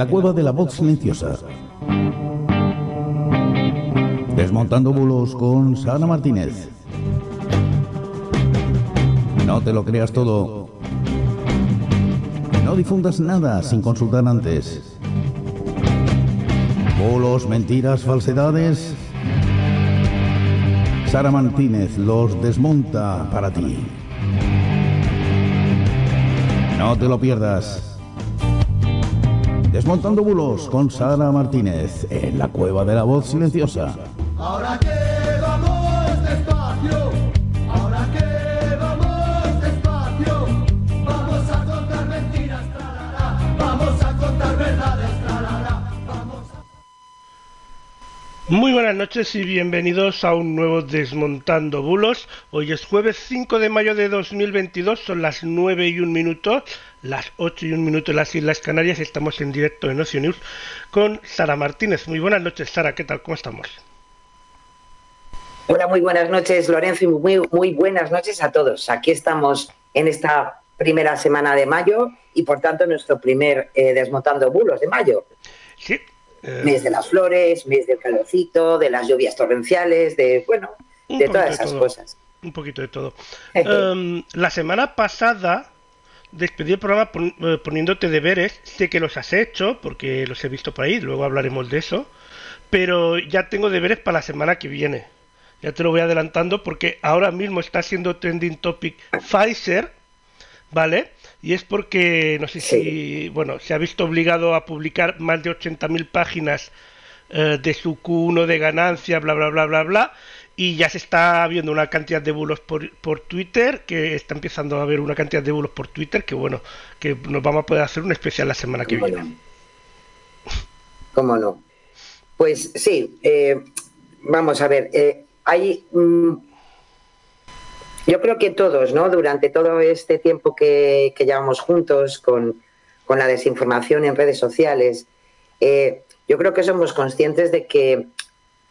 la cueva de la voz silenciosa. Desmontando bulos con Sara Martínez. No te lo creas todo. No difundas nada sin consultar antes. Bulos, mentiras, falsedades. Sara Martínez los desmonta para ti. No te lo pierdas. Desmontando bulos con Sara Martínez en la cueva de la voz silenciosa. Muy buenas noches y bienvenidos a un nuevo Desmontando Bulos. Hoy es jueves 5 de mayo de 2022, son las 9 y 1 minuto, las 8 y 1 minuto en las Islas Canarias. Estamos en directo en Ocio News con Sara Martínez. Muy buenas noches, Sara, ¿qué tal? ¿Cómo estamos? Hola, muy buenas noches, Lorenzo, y muy, muy buenas noches a todos. Aquí estamos en esta primera semana de mayo y, por tanto, nuestro primer eh, Desmontando Bulos de mayo. Sí. Eh, Mes de las flores, mes del calorcito, de las lluvias torrenciales, de, bueno, de todas esas cosas. un poquito de todo. Em, la semana pasada despedí el programa eh, poniéndote deberes. Sé que los has hecho porque los he visto por ahí, luego hablaremos de eso. Pero ya tengo deberes para la semana que viene. Ya te lo voy adelantando porque ahora mismo está siendo trending topic Pfizer, ¿vale? Y es porque, no sé si, bueno, se ha visto obligado a publicar más de 80.000 páginas eh, de su Q1 de ganancia, bla, bla, bla, bla, bla. Y ya se está viendo una cantidad de bulos por, por Twitter, que está empezando a haber una cantidad de bulos por Twitter, que bueno, que nos vamos a poder hacer un especial la semana que ¿Cómo viene. no? ¿Cómo no? Pues sí, eh, vamos a ver, eh, hay... mm, yo creo que todos, ¿no? Durante todo este tiempo que, que llevamos juntos con, con la desinformación en redes sociales, eh, yo creo que somos conscientes de que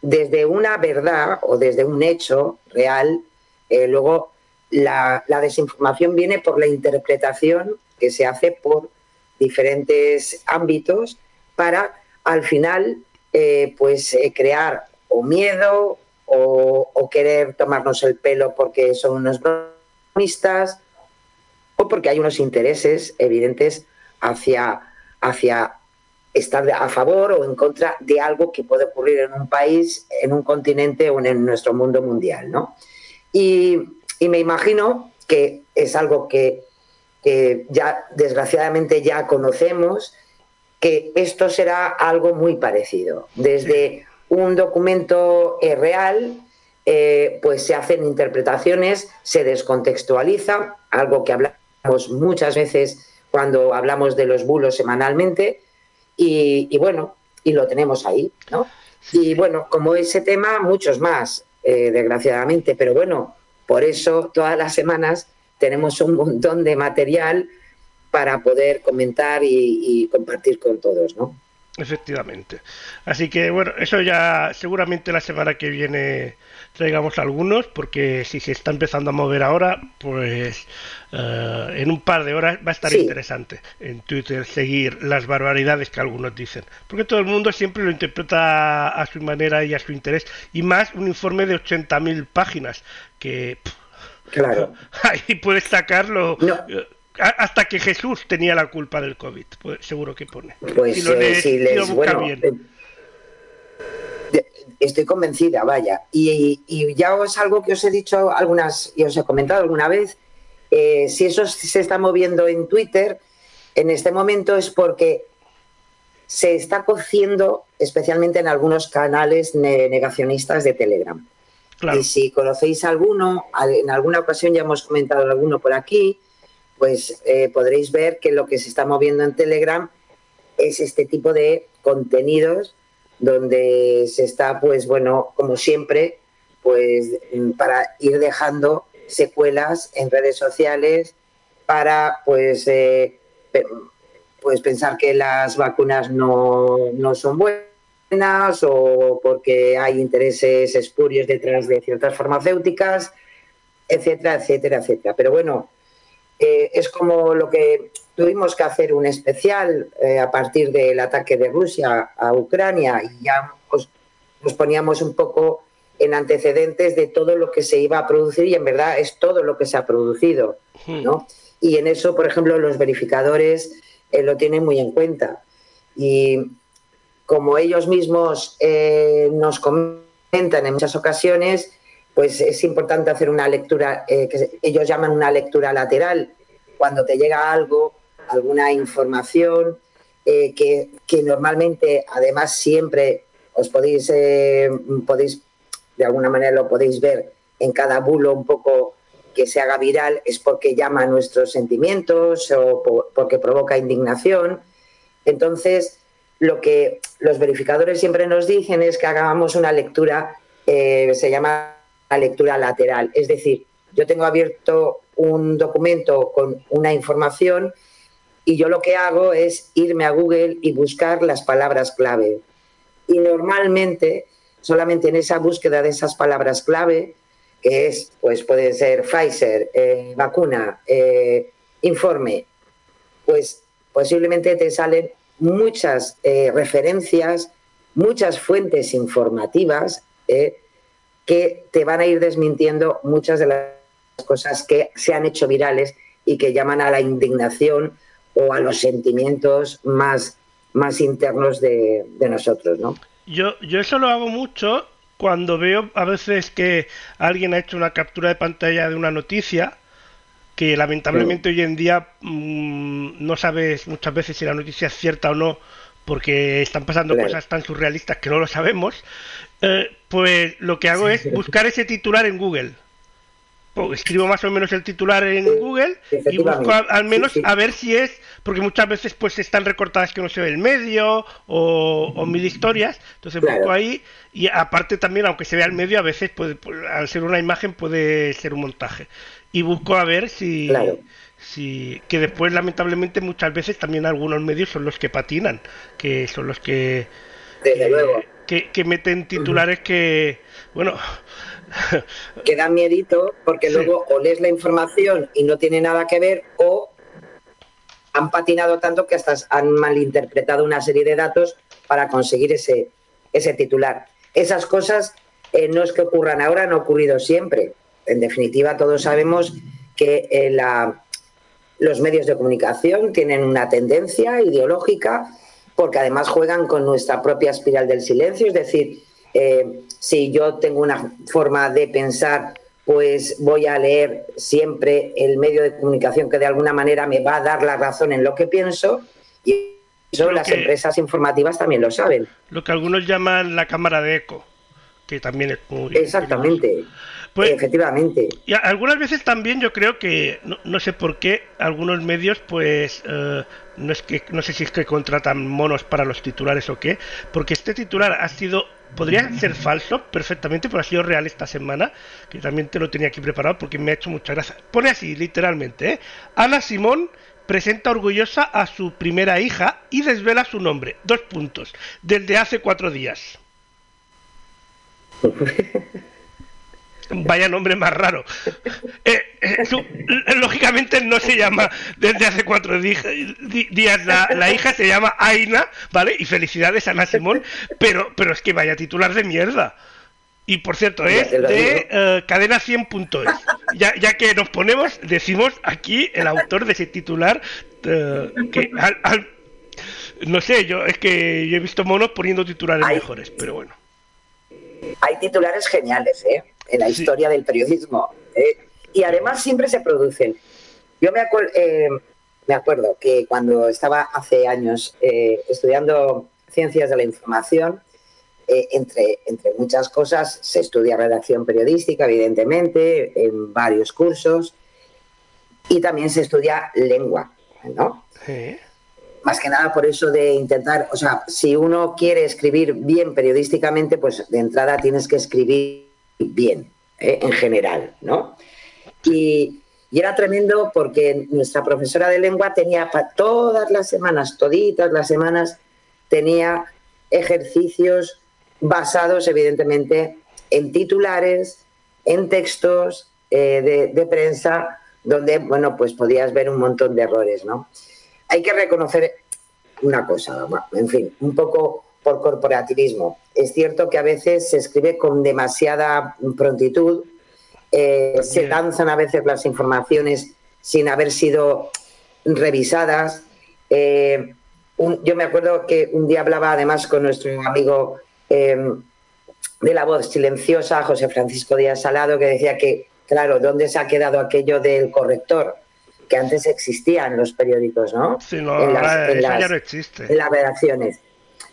desde una verdad o desde un hecho real, eh, luego la, la desinformación viene por la interpretación que se hace por diferentes ámbitos para al final eh, pues crear o miedo o, querer tomarnos el pelo porque son unos bromistas o porque hay unos intereses evidentes hacia, hacia estar a favor o en contra de algo que puede ocurrir en un país, en un continente o en nuestro mundo mundial, ¿no? Y, y me imagino que es algo que, que ya desgraciadamente ya conocemos, que esto será algo muy parecido. Desde un documento eh, real, eh, pues se hacen interpretaciones, se descontextualiza, algo que hablamos muchas veces cuando hablamos de los bulos semanalmente, y, y bueno, y lo tenemos ahí, ¿no? Y bueno, como ese tema, muchos más, eh, desgraciadamente, pero bueno, por eso todas las semanas tenemos un montón de material para poder comentar y, y compartir con todos, ¿no? Efectivamente. Así que bueno, eso ya seguramente la semana que viene traigamos algunos, porque si se está empezando a mover ahora, pues eh, en un par de horas va a estar Sí. interesante en Twitter seguir las barbaridades que algunos dicen. Porque todo el mundo siempre lo interpreta a su manera y a su interés. Y más un informe de 80.000 páginas, que pff, Claro. ahí puedes sacarlo. No. Hasta que Jesús tenía la culpa del COVID, pues, seguro que pone. Pues Si lo eh, si si lo les, bueno, bien. eh, estoy convencida, vaya. Y, y ya os algo que os he dicho algunas, y os he comentado alguna vez, eh, si eso se está moviendo en Twitter, en este momento es porque se está cociendo, especialmente en algunos canales ne- negacionistas de Telegram. Claro. Y si conocéis alguno, al- en alguna ocasión ya hemos comentado alguno por aquí, pues eh, podréis ver que lo que se está moviendo en Telegram es este tipo de contenidos donde se está, pues bueno, como siempre, pues mm, para ir dejando secuelas en redes sociales para, pues, eh, pues pensar que las vacunas no, no son buenas o porque hay intereses espurios detrás de ciertas farmacéuticas, etcétera, etcétera, etcétera. Pero bueno, eh, es como lo que tuvimos que hacer un especial eh, a partir del ataque de Rusia a Ucrania y ya nos poníamos un poco en antecedentes de todo lo que se iba a producir y en verdad es todo lo que se ha producido, ¿no? Y en eso, por ejemplo, los verificadores eh, lo tienen muy en cuenta. Y como ellos mismos eh, nos comentan en muchas ocasiones, pues es importante hacer una lectura, eh, que ellos llaman una lectura lateral, cuando te llega algo, alguna información, que, que, normalmente, además, siempre os podéis, podéis de alguna manera lo podéis ver en cada bulo un poco que se haga viral, es porque llama a nuestros sentimientos o porque provoca indignación. Entonces, lo que los verificadores siempre nos dicen es que hagamos una lectura, eh, se llama la lectura lateral. Es decir, yo tengo abierto un documento con una información y yo lo que hago es irme a Google y buscar las palabras clave. Y normalmente solamente en esa búsqueda de esas palabras clave, que es, pues puede ser Pfizer, eh, vacuna, eh, informe, pues posiblemente te salen muchas eh, referencias, muchas fuentes informativas que te van a ir desmintiendo muchas de las cosas que se han hecho virales y que llaman a la indignación o a los sentimientos más, más internos de, de nosotros, ¿no? Yo, yo eso lo hago mucho cuando veo a veces que alguien ha hecho una captura de pantalla de una noticia que lamentablemente hoy en día mm, no sabes muchas veces si la noticia es cierta o no porque están pasando cosas tan surrealistas que no lo sabemos, eh, pues lo que hago es buscar ese titular en Google. Escribo más o menos el titular en Google y busco al menos a ver si es, porque muchas veces pues están recortadas que no se ve el medio o, mil historias, entonces busco ahí y aparte también aunque se vea el medio a veces puede, pues, al ser una imagen puede ser un montaje. Y busco a ver si, si que después lamentablemente muchas veces también algunos medios son los que patinan, que son los que que, que, meten titulares que bueno que da miedito porque luego o lees la información y no tiene nada que ver o han patinado tanto que hasta han malinterpretado una serie de datos para conseguir ese, ese titular. Esas cosas eh, no es que ocurran ahora, han ocurrido siempre. En definitiva, todos sabemos que eh, la, los medios de comunicación tienen una tendencia ideológica porque además juegan con nuestra propia espiral del silencio, es decir, eh, si yo tengo una forma de pensar, pues voy a leer siempre el medio de comunicación que de alguna manera me va a dar la razón en lo que pienso y eso las empresas informativas también lo saben. Lo que algunos llaman la cámara de eco, que también es muy... Exactamente. Pues, Efectivamente. Y algunas veces también yo creo que, no, sé por qué, algunos medios, pues, eh, no, es que, no sé si es que contratan monos para los titulares o qué, porque este titular ha sido podría ser falso perfectamente, pero ha sido real esta semana, que también te lo tenía aquí preparado porque me ha hecho mucha gracia. Pone así, literalmente, ¿eh? Ana Simón presenta orgullosa a su primera hija y desvela su nombre. Dos puntos. Desde hace cuatro días. Vaya nombre más raro. Eh, eh, lógicamente no se llama desde hace cuatro días la, hija, se llama Aina, ¿vale? Y felicidades a Ana Simón, pero, pero es que vaya titular de mierda. Y por cierto, es de eh, cadena100.es. Ya, ya que nos ponemos, decimos aquí el autor de ese titular que no sé, yo es que yo he visto monos poniendo titulares mejores, pero bueno. Hay titulares geniales, ¿eh? en la historia del periodismo. ¿eh? y además siempre se producen. Yo me, eh, me acuerdo que cuando estaba hace años eh, estudiando ciencias de la información, entre, entre muchas cosas, se estudia redacción periodística, evidentemente, en varios cursos, y también se estudia lengua, ¿no? Más que nada por eso de intentar, o sea, si uno quiere escribir bien periodísticamente, pues de entrada tienes que escribir bien, ¿eh? en general, ¿no? Y, era tremendo porque nuestra profesora de lengua tenía todas las semanas, toditas las semanas, tenía ejercicios basados evidentemente en titulares, en textos eh, de, prensa, donde, bueno, pues podías ver un montón de errores, ¿no? Hay que reconocer una cosa, en fin, un poco por corporativismo. Es cierto que a veces se escribe con demasiada prontitud, eh, se lanzan a veces las informaciones sin haber sido revisadas. Eh, yo me acuerdo que un día hablaba además con nuestro amigo em, de la voz silenciosa, José Francisco Díaz Salado, que decía que, claro, ¿dónde se ha quedado aquello del corrector? Que antes existía en los periódicos, ¿no? Sí, no, en las, ya no existe. En las redacciones.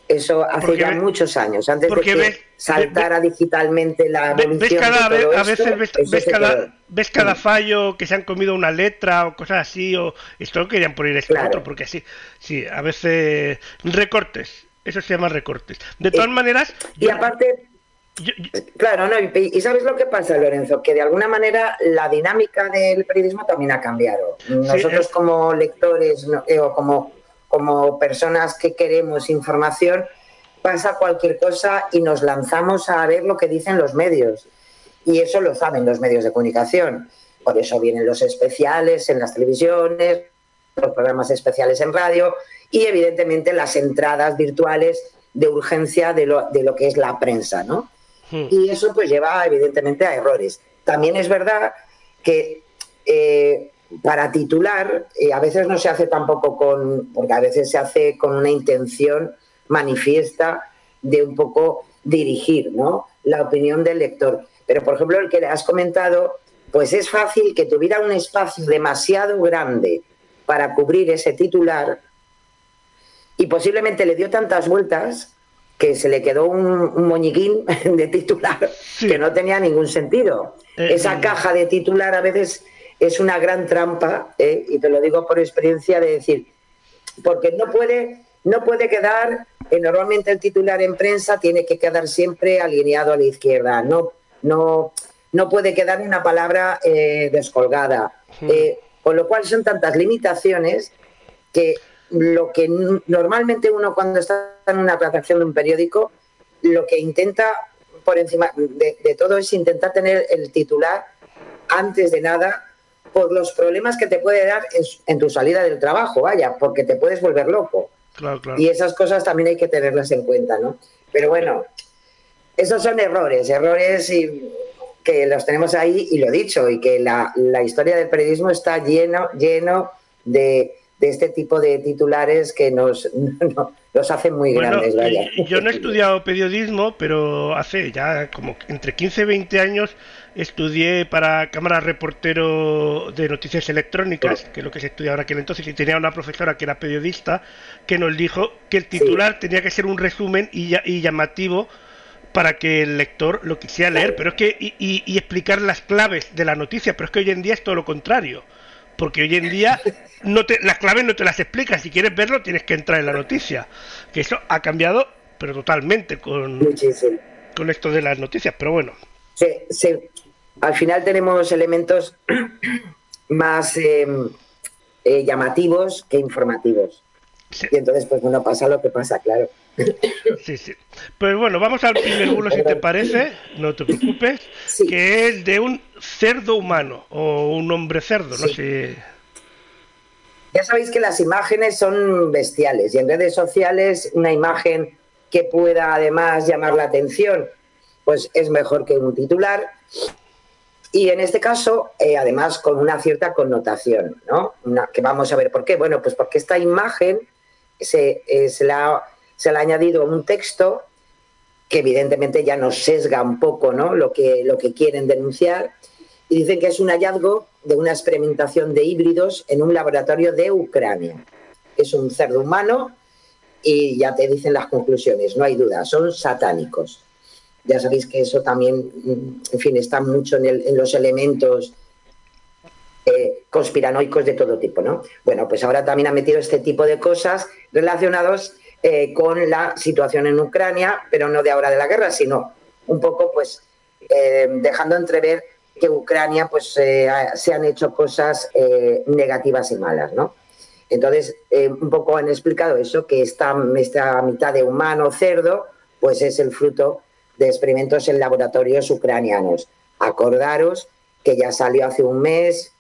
Eso hace ya muchos años, antes de que saltara digitalmente la evolución cada, de todo A veces ves, cada, ves, cada, fallo que se han comido una letra o cosas así, o esto lo querían poner esto otro, porque así, sí, a veces recortes, eso se llama recortes. De todas maneras... Y aparte... Claro, no, y, sabes lo que pasa, Lorenzo, que de alguna manera la dinámica del periodismo también ha cambiado. Nosotros como lectores eh, o como como personas que queremos información, pasa cualquier cosa y nos lanzamos a ver lo que dicen los medios. Y eso lo saben los medios de comunicación. Por eso vienen los especiales en las televisiones, los programas especiales en radio y evidentemente las entradas virtuales de urgencia de lo, de lo que es la prensa, ¿no? Hmm. Y eso pues lleva evidentemente a errores. También es verdad que eh, para titular, eh, a veces no se hace tampoco con, porque a veces se hace con una intención manifiesta de un poco dirigir ¿no? la opinión del lector. Pero, por ejemplo, el que has comentado, pues es fácil que tuviera un espacio demasiado grande para cubrir ese titular y posiblemente le dio tantas vueltas que se le quedó un, moñiquín de titular que no tenía ningún sentido. Eh, Esa caja de titular a veces es una gran trampa, ¿eh? y te lo digo por experiencia de decir, porque no puede, no puede quedar, eh, normalmente el titular en prensa tiene que quedar siempre alineado a la izquierda, no, no, no puede quedar una palabra eh, descolgada. Hmm. con lo cual son tantas limitaciones que lo que normalmente uno cuando está en una redacción de un periódico, lo que intenta por encima de, de todo es intentar tener el titular antes de nada por los problemas que te puede dar en, tu salida del trabajo, vaya, porque te puedes volver loco. Y esas cosas también hay que tenerlas en cuenta, ¿no? Pero bueno, esos son errores, errores y que los tenemos ahí y lo dicho, y que la, historia del periodismo está lleno, lleno de, este tipo de titulares que nos, los hacen muy grandes. Vaya. Yo no he estudiado periodismo, pero hace ya como entre 15 y 20 años estudié para cámara reportero de noticias electrónicas, que es lo que se estudia ahora aquel entonces, y tenía una profesora que era periodista que nos dijo que el titular tenía que ser un resumen y, y, llamativo para que el lector lo quisiera leer, pero es que y, y, explicar las claves de la noticia, pero es que hoy en día es todo lo contrario, porque hoy en día no te, las claves no te las explicas, si quieres verlo tienes que entrar en la noticia, que eso ha cambiado pero totalmente con, con esto de las noticias, pero bueno. Al final tenemos elementos más em, eh, llamativos que informativos. Y entonces, pues bueno, pasa lo que pasa, claro. Sí, sí. Pues bueno, vamos al primer bulo, si te parece, no te preocupes, que es de un cerdo humano o un hombre cerdo, no sé. Ya sabéis que las imágenes son bestiales y en redes sociales una imagen que pueda además llamar la atención, pues es mejor que un titular y en este caso, eh, además, con una cierta connotación, ¿no? que vamos a ver por qué. Bueno, pues porque esta imagen se, eh, se, la, se ha añadido un texto que evidentemente ya nos sesga un poco ¿no? lo, que, lo que quieren denunciar. Y dicen que es un hallazgo de una experimentación de híbridos en un laboratorio de Ucrania. Es un cerdo humano y ya te dicen las conclusiones, no hay duda, son satánicos. Ya sabéis que eso también, en fin, está mucho en, los elementos eh, conspiranoicos de todo tipo, ¿no? Bueno, pues ahora también ha metido este tipo de cosas relacionados eh, con la situación en Ucrania, pero no de ahora de la guerra, sino un poco, pues, eh, dejando entrever que Ucrania, pues, se han hecho cosas negativas y malas, ¿no? Entonces, un poco han explicado eso, que esta, mitad de humano cerdo, pues es el fruto de experimentos en laboratorios ucranianos. Acordaros que ya salió hace un mes,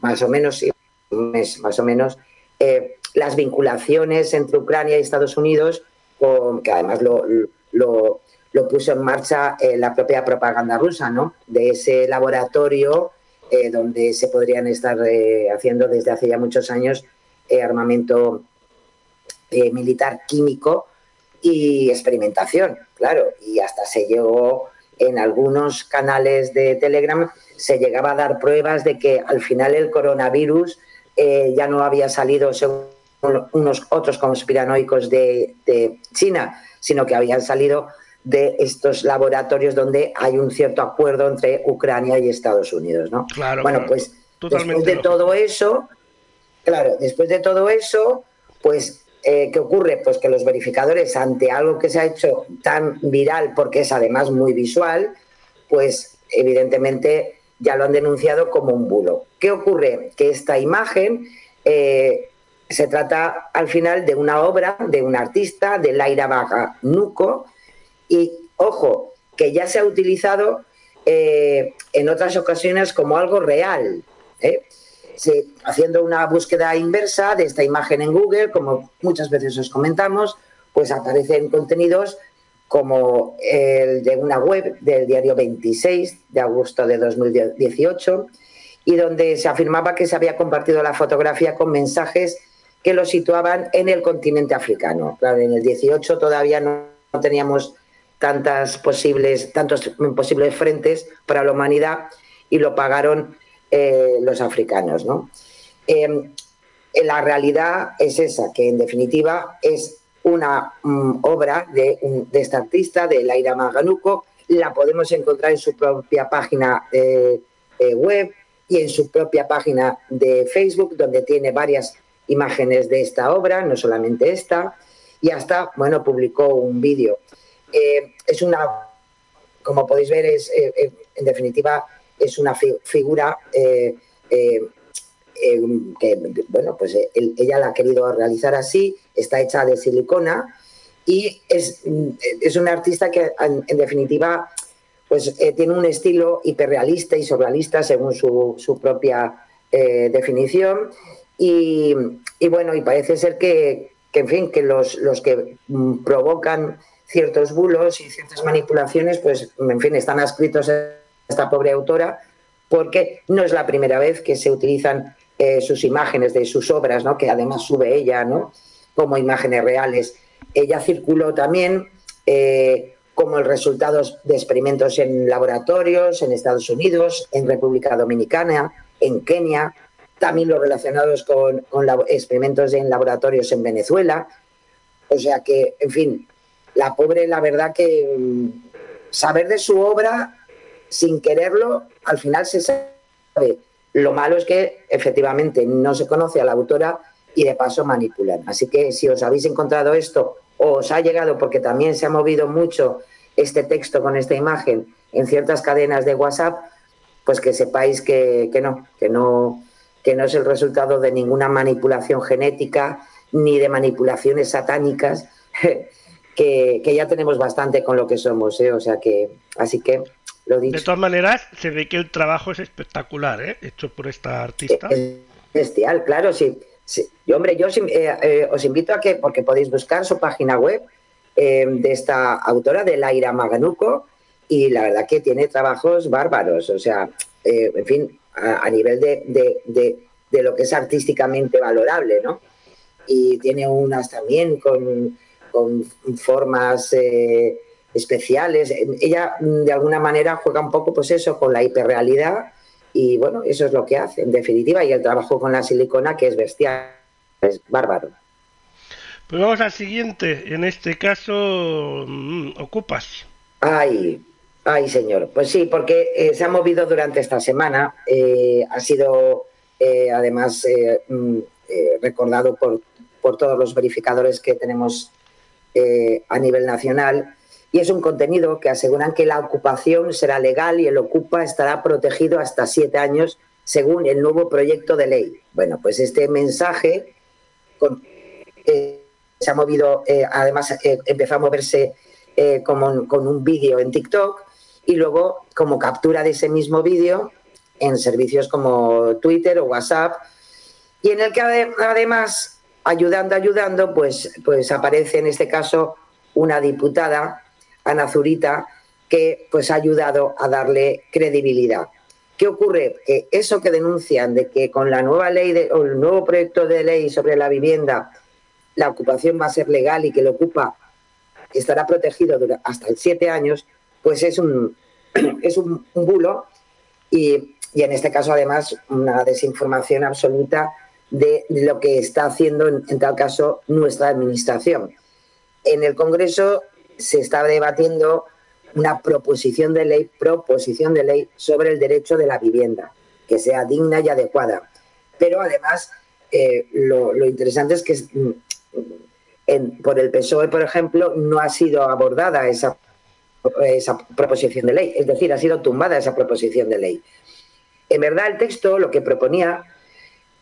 más o menos, un mes más o menos, eh, las vinculaciones entre Ucrania y Estados Unidos, con, que además lo, lo, puso en marcha eh, la propia propaganda rusa, ¿no? De ese laboratorio eh, donde se podrían estar eh, haciendo desde hace ya muchos años armamento militar químico y experimentación, claro. Y hasta se llegó en algunos canales de Telegram, se llegaba a dar pruebas de que al final el coronavirus ya no había salido según unos otros conspiranoicos de, de China, sino que habían salido de estos laboratorios donde hay un cierto acuerdo entre Ucrania y Estados Unidos, ¿no? Claro, bueno, pues después de todo eso, claro, después de todo eso, pues eh, ¿qué ocurre? Pues que los verificadores ante algo que se ha hecho tan viral, porque es además muy visual, pues evidentemente ya lo han denunciado como un bulo. ¿Qué ocurre? Que esta imagen eh, se trata al final de una obra de un artista, de Laira Baja Nuco, y ojo, que ya se ha utilizado eh, en otras ocasiones como algo real. ¿eh? haciendo una búsqueda inversa de esta imagen en Google, como muchas veces os comentamos, pues aparecen contenidos como el de una web del diario 26 de agosto de 2018 y donde se afirmaba que se había compartido la fotografía con mensajes que lo situaban en el continente africano. Claro, en el 18 todavía no teníamos tantas posibles, tantos posibles frentes para la humanidad y lo pagaron eh, los africanos. ¿no? Em, la realidad es esa, que en definitiva es una mm, obra de, de, esta artista, de Laira Maganuco, la podemos encontrar en su propia página eh, web y en su propia página de Facebook, donde tiene varias imágenes de esta obra, no solamente esta, y hasta, bueno, publicó un vídeo. Eh, es una, como podéis ver, es, eh, eh, en definitiva, es una figura que, bueno, pues ella la ha querido realizar así, está hecha de silicona y es, es una artista que, en, definitiva, pues tiene un estilo hiperrealista y surrealista según su, su propia definición y, bueno, y parece ser que, en fin, que los, los que mm, provocan ciertos bulos y ciertas manipulaciones, pues, en fin, están escritos a esta pobre autora, porque no es la primera vez que se utilizan eh, sus imágenes de sus obras, ¿no? que además sube ella, ¿no? como imágenes reales. Ella circuló también eh, como el resultado de experimentos en laboratorios en Estados Unidos, en República Dominicana, en Kenia, también los relacionados con, experimentos en laboratorios en Venezuela. O sea que, en fin, la pobre, la verdad que mm, saber de su obra sin quererlo, al final se sabe. Lo malo es que efectivamente no se conoce a la autora y de paso manipulan. Así que si os habéis encontrado esto o os ha llegado porque también se ha movido mucho este texto con esta imagen en ciertas cadenas de WhatsApp, pues que sepáis que no, que no, que no es el resultado de ninguna manipulación genética ni de manipulaciones satánicas que, ya tenemos bastante con lo que somos, ¿eh? o sea que, así que lo dicho. De todas maneras, se ve que el trabajo es espectacular, ¿eh? hecho por esta artista. Es bestial, claro, sí. sí. Yo, hombre, yo eh, eh, os invito a que, porque podéis buscar su página web de esta autora, de Laira Maganuco, y la verdad que tiene trabajos bárbaros, o sea, en fin, a, nivel de, de, de lo que es artísticamente valorable, ¿no? Y tiene unas también con con formas eh, especiales. Ella, de alguna manera, juega un poco, pues eso, con la hiperrealidad y, bueno, eso es lo que hace, en definitiva, y el trabajo con la silicona, que es bestial, es bárbaro. Pues vamos al siguiente, en este caso, mm, ocupas. Ay, ay, señor. Pues sí, porque eh, se ha movido durante esta semana, eh, ha sido además mm, recordado por, por todos los verificadores que tenemos eh, a nivel nacional y es un contenido que aseguran que la ocupación será legal y el ocupa estará protegido hasta siete años según el nuevo proyecto de ley. Bueno, pues este mensaje eh, se ha movido, eh, además empezó a moverse como, con un vídeo en TikTok y luego como captura de ese mismo vídeo en servicios como Twitter o WhatsApp y en el que además ayudando, ayudando, pues, pues aparece en este caso una diputada, Ana Zurita, que pues ha ayudado a darle credibilidad. ¿Qué ocurre? Que eso que denuncian de que con la nueva ley o el nuevo proyecto de ley sobre la vivienda la ocupación va a ser legal y que lo ocupa estará protegido hasta siete años, pues es un, es un, bulo y, en este caso además una desinformación absoluta de lo que está haciendo en, tal caso nuestra administración. En el Congreso se está debatiendo una proposición de ley, proposición de ley sobre el derecho de la vivienda, que sea digna y adecuada. Pero además, eh, lo, lo, interesante es que por el PSOE, por ejemplo, no ha sido abordada esa, esa proposición de ley, es decir, ha sido tumbada esa proposición de ley. En verdad, el texto lo que proponía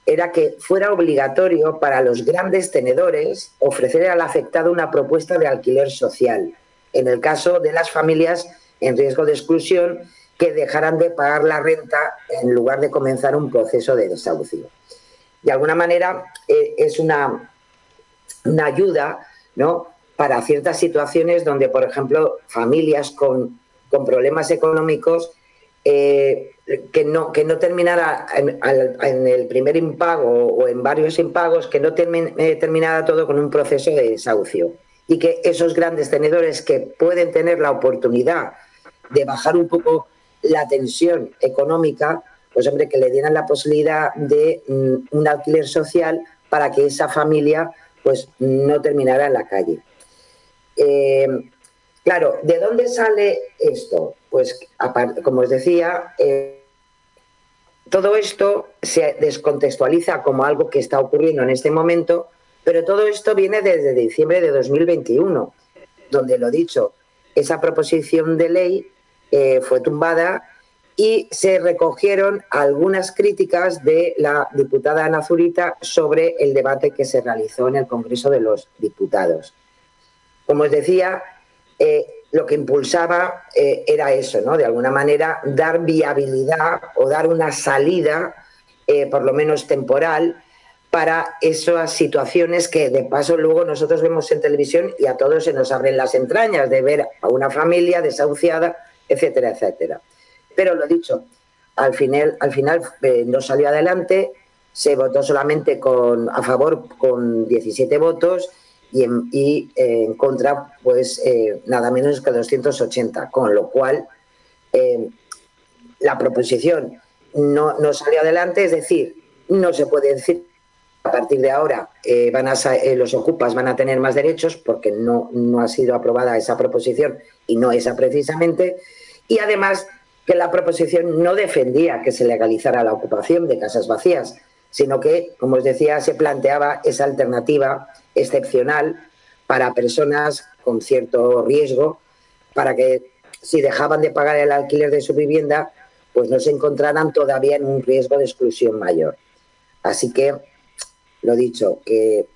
era que fuera obligatorio para los grandes tenedores ofrecer al afectado una propuesta de alquiler social, en el caso de las familias en riesgo de exclusión que dejaran de pagar la renta en lugar de comenzar un proceso de desahucio. De alguna manera eh, es una una ayuda ¿no? Para ciertas situaciones donde, por ejemplo, familias con, problemas económicos eh, que, no, que no terminara en, el primer impago o en varios impagos, que no eh, terminara todo con un proceso de desahucio. Y que esos grandes tenedores que pueden tener la oportunidad de bajar un poco la tensión económica, pues hombre, que le dieran la posibilidad de mm, un alquiler social para que esa familia pues no terminará en la calle. Eh, claro, ¿de dónde sale esto? Pues, como os decía, eh, todo esto se descontextualiza como algo que está ocurriendo en este momento, pero todo esto viene desde diciembre de 2021, donde lo dicho, esa proposición de ley eh, fue tumbada y se recogieron algunas críticas de la diputada Ana Zurita sobre el debate que se realizó en el Congreso de los Diputados. Como os decía, eh, lo que impulsaba eh, era eso, ¿no? De alguna manera dar viabilidad o dar una salida, eh, por lo menos temporal, para esas situaciones que de paso luego nosotros vemos en televisión y a todos se nos abren las entrañas de ver a una familia desahuciada, etcétera, etcétera. Pero lo dicho, al final, al final no salió adelante, se votó solamente con, a favor con 17 votos y en, y, eh, en contra, pues eh, nada menos que 280, con lo cual la proposición no, no salió adelante, es decir, no se puede decir a partir de ahora van a, los ocupas van a tener más derechos porque no, no ha sido aprobada esa proposición y no esa precisamente. Y además que la proposición no defendía que se legalizara la ocupación de casas vacías, sino que, como os decía, se planteaba esa alternativa excepcional para personas con cierto riesgo, para que si dejaban de pagar el alquiler de su vivienda, pues no se encontraran todavía en un riesgo de exclusión mayor. Así que, lo dicho, que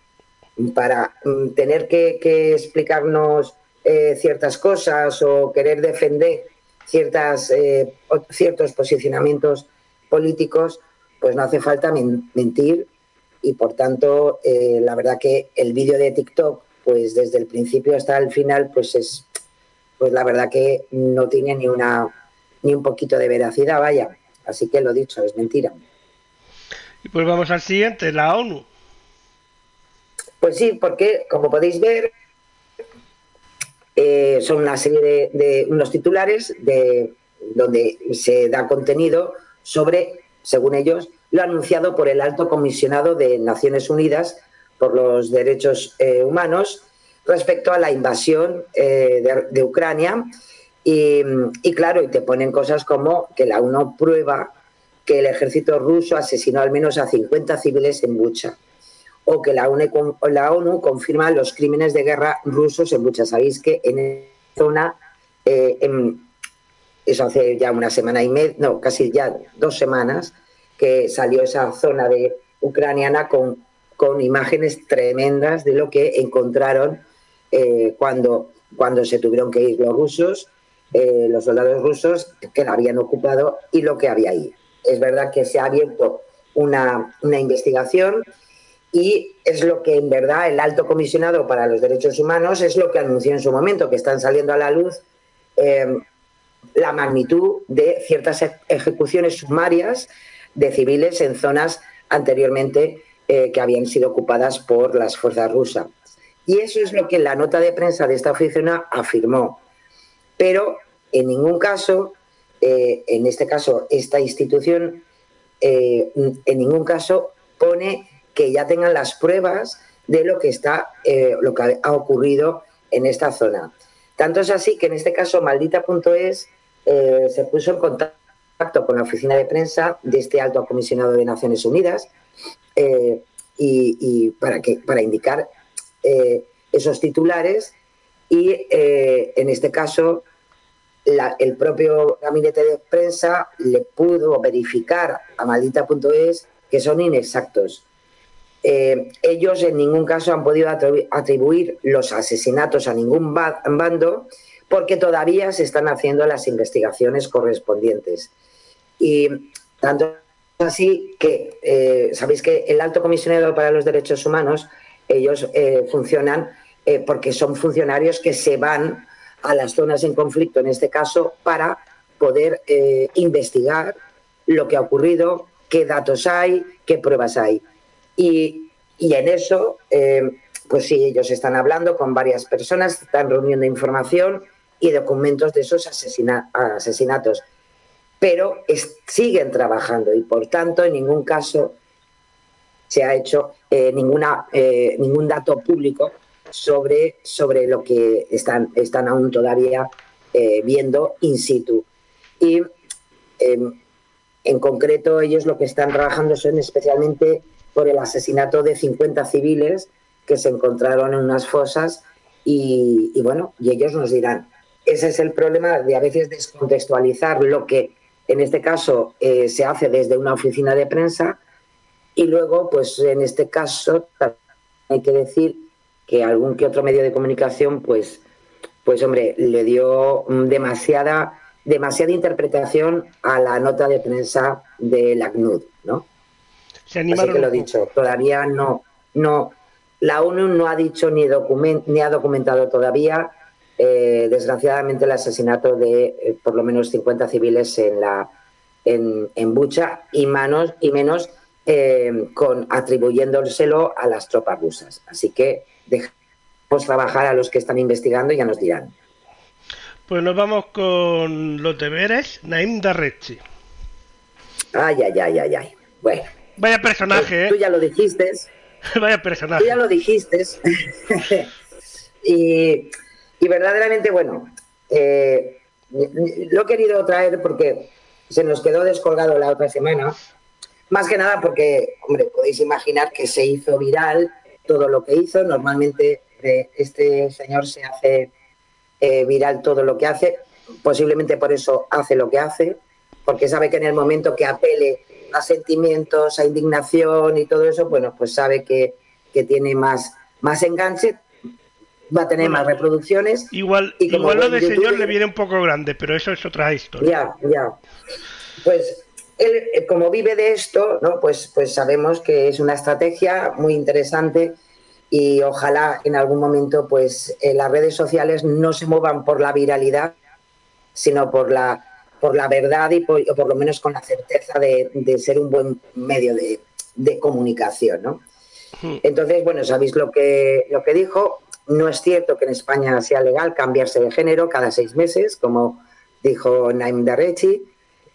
para mm, tener que, explicarnos eh, ciertas cosas o querer defender ciertas, eh, ciertos posicionamientos políticos, pues no hace falta mentir y por tanto eh, la verdad que el vídeo de TikTok pues desde el principio hasta el final pues es pues la verdad que no tiene ni una ni un poquito de veracidad vaya. Así que lo dicho es mentira. Y pues vamos al siguiente la ONU. Pues sí porque como podéis ver eh, son una serie de, unos titulares de, donde se da contenido sobre, según ellos, lo anunciado por el alto comisionado de Naciones Unidas por los Derechos eh, Humanos respecto a la invasión eh, de, Ucrania. Y, claro, y te ponen cosas como que la UNO prueba que el ejército ruso asesinó al menos a 50 civiles en Bucha o que la ONU, confirma los crímenes de guerra rusos en Bucha. Sabéis que en zona, eh, eso hace ya una semana y media, no, casi ya dos semanas, que salió esa zona de ucraniana con, con imágenes tremendas de lo que encontraron eh, cuando, cuando se tuvieron que ir los rusos, eh, los soldados rusos que la habían ocupado y lo que había ahí. Es verdad que se ha abierto una, una investigación y es lo que en verdad el alto comisionado para los derechos humanos es lo que anunció en su momento, que están saliendo a la luz eh, la magnitud de ciertas ejecuciones sumarias de civiles en zonas anteriormente eh, que habían sido ocupadas por las fuerzas rusas. Y eso es lo que la nota de prensa de esta oficina afirmó. Pero en ningún caso, eh, en este caso, esta institución, en ningún caso pone que ya tengan las pruebas de lo que está, eh, lo que ha ocurrido en esta zona. Tanto es así que en este caso Maldita.es eh, se puso en contacto con la oficina de prensa de este alto comisionado de Naciones Unidas eh, y, para, que, para indicar esos titulares y en este caso el propio gabinete de prensa le pudo verificar a maldita.es que son inexactos. Eh, ellos en ningún caso han podido atribuir los asesinatos a ningún bando porque todavía se están haciendo las investigaciones correspondientes. Y tanto así que eh, sabéis que el alto comisionado para los derechos humanos, ellos eh, funcionan porque son funcionarios que se van a las zonas en conflicto, en este caso, para poder investigar lo que ha ocurrido, qué datos hay, qué pruebas hay. Y, en eso, eh, pues sí, ellos están hablando con varias personas, están reuniendo información y documentos de esos asesinatos. Pero siguen trabajando y, por tanto, en ningún caso se ha hecho eh, ninguna, eh, ningún dato público sobre, sobre lo que están, están aún todavía viendo in situ. Y em, en concreto, ellos lo que están trabajando son especialmente por el asesinato de 50 civiles que se encontraron en unas fosas y, bueno, y ellos nos dirán. Ese es el problema de a veces descontextualizar lo que en este caso eh, se hace desde una oficina de prensa y luego, pues en este caso, hay que decir que algún que otro medio de comunicación, pues, pues hombre, le dio demasiada, demasiada interpretación a la nota de prensa de la CNUD, ¿no? Se animaron Así que lo dicho, todavía no, no, la ONU no ha dicho ni, ni ha documentado todavía, eh, desgraciadamente, el asesinato de eh, por lo menos 50 civiles en la en, en Bucha y, manos, y menos eh, con atribuyéndoselo a las tropas rusas. Así que dejamos trabajar a los que están investigando y ya nos dirán. Pues nos vamos con los deberes. Naim Darrechi. Ay, ay, ay, ay, ay. Bueno. Vaya personaje, ¿eh? Tú ya lo dijiste. Vaya personaje. Tú ya lo dijiste. y, verdaderamente, bueno, eh, lo he querido traer porque se nos quedó descolgado la otra semana. Más que nada porque, hombre, podéis imaginar que se hizo viral todo lo que hizo. Normalmente de este señor se hace eh, viral todo lo que hace. Posiblemente por eso hace lo que hace, porque sabe que en el momento que apele a sentimientos, a indignación y todo eso, bueno, pues sabe que, tiene más, más enganche, va a tener más reproducciones. Igual, igual lo de señor le viene un poco grande, pero eso es otra historia. Ya, ya. Pues él, eh, como vive de esto, ¿no? pues, pues sabemos que es una estrategia muy interesante y ojalá en algún momento pues eh, las redes sociales no se muevan por la viralidad, sino por la por la verdad y por, por lo menos con la certeza de, ser un buen medio de, comunicación, ¿no? Hmm. Entonces, bueno, sabéis lo que, lo que dijo. No es cierto que en España sea legal cambiarse de género cada seis meses, como dijo Naim Darrechi,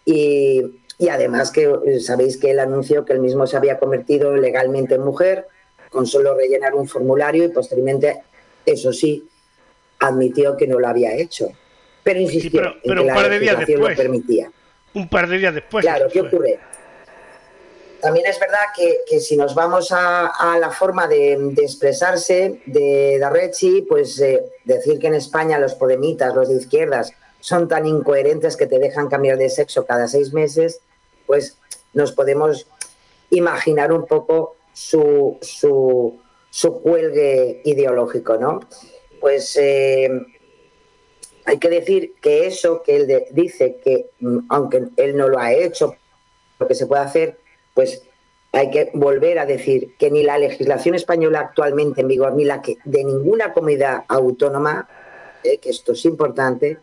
y, y además que sabéis que él anunció que él mismo se había convertido legalmente en mujer con solo rellenar un formulario y posteriormente, eso sí, admitió que no lo había hecho pero insistió pero, un par de días después, lo permitía. Un par de días después. Claro, ¿qué ocurre? También es verdad que, si nos vamos a, la forma de, expresarse de Darrechi, pues eh, decir que en España los podemitas, los de izquierdas, son tan incoherentes que te dejan cambiar de sexo cada seis meses, pues nos podemos imaginar un poco su, su, su cuelgue ideológico, ¿no? Pues eh, hay que decir que eso que él dice que, mm, aunque él no lo ha hecho, lo que se puede hacer, pues hay que volver a decir que ni la legislación española actualmente en vigor, ni la que de ninguna comunidad autónoma, eh, que esto es importante,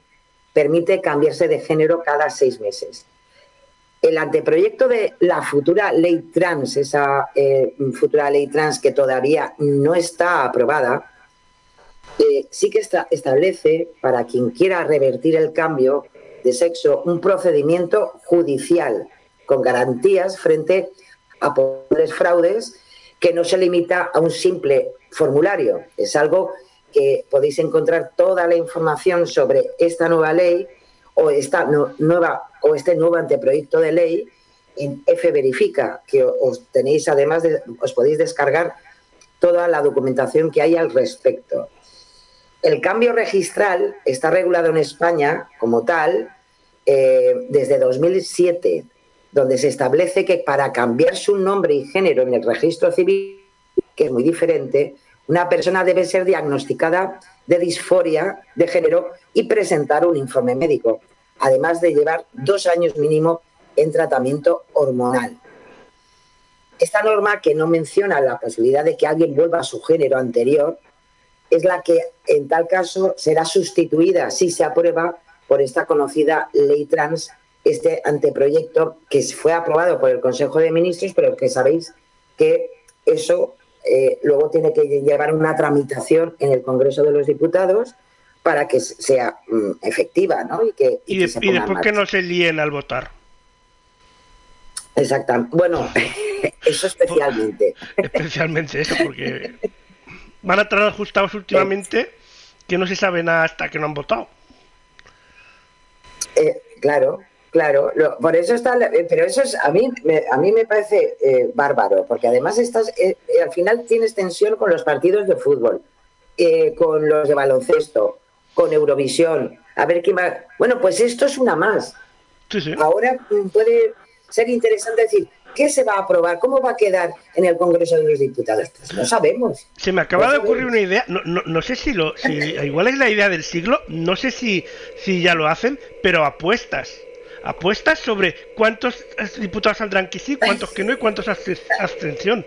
permite cambiarse de género cada seis meses. El anteproyecto de la futura ley trans, esa eh, futura ley trans que todavía no está aprobada, eh, sí que establece para quien quiera revertir el cambio de sexo un procedimiento judicial con garantías frente a posibles fraudes que no se limita a un simple formulario. Es algo que podéis encontrar toda la información sobre esta nueva ley o esta nueva o este nuevo anteproyecto de ley en F Verifica, que os tenéis además de, os podéis descargar toda la documentación que hay al respecto. El cambio registral está regulado en España como tal eh, desde 2007, donde se establece que para cambiar su nombre y género en el registro civil, que es muy diferente, una persona debe ser diagnosticada de disforia de género y presentar un informe médico, además de llevar dos años mínimo en tratamiento hormonal. Esta norma, que no menciona la posibilidad de que alguien vuelva a su género anterior, es la que en tal caso será sustituida, si se aprueba, por esta conocida ley trans, este anteproyecto que fue aprobado por el Consejo de Ministros, pero que sabéis que eso eh, luego tiene que llevar una tramitación en el Congreso de los Diputados para que sea mm, efectiva, ¿no? Y, que, y, después que no se líen al votar. Exactamente. Bueno, eso especialmente. especialmente eso, porque van a estar ajustados últimamente que no se sabe nada hasta que no han votado. Eh, claro, claro. por eso está, eh, pero eso es a mí me, a mí me parece eh, bárbaro, porque además estás al final tienes tensión con los partidos de fútbol, con los de baloncesto, con Eurovisión. A ver qué más. Bueno, pues esto es una más. Ahora puede ser interesante decir, ¿Qué se va a aprobar? ¿Cómo va a quedar en el Congreso de los Diputados? Pues no sabemos. Se me acaba de ocurrir una idea, no, no, sé si lo, si, igual es la idea del siglo, no sé si, si ya lo hacen, pero apuestas. Apuestas sobre cuántos diputados saldrán que sí, cuántos que no y cuántos abstención.